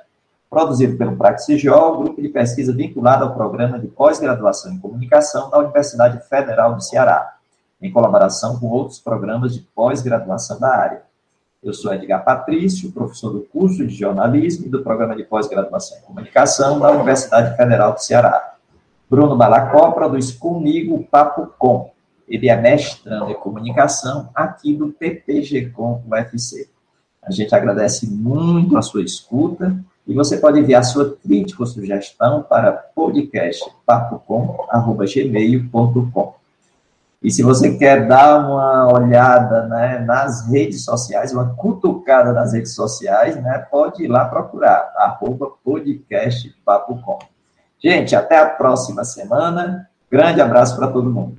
Produzido pelo Praxigeo, grupo de pesquisa vinculado ao programa de pós-graduação em comunicação da Universidade Federal do Ceará, em colaboração com outros programas de pós-graduação da área. Eu sou Edgar Patrício, professor do curso de jornalismo e do programa de pós-graduação em comunicação da Universidade Federal do Ceará. Bruno Balacó produz comigo Papo Com. Ele é mestrando em comunicação aqui do PPG Com UFC. A gente agradece muito a sua escuta e você pode enviar sua crítica ou sugestão para podcastpapocom.gmail.com. E se você quer dar uma olhada né, nas redes sociais, uma cutucada nas redes sociais, né, pode ir lá procurar, arroba podcast Papo Com. Gente, até a próxima semana. Grande abraço para todo mundo.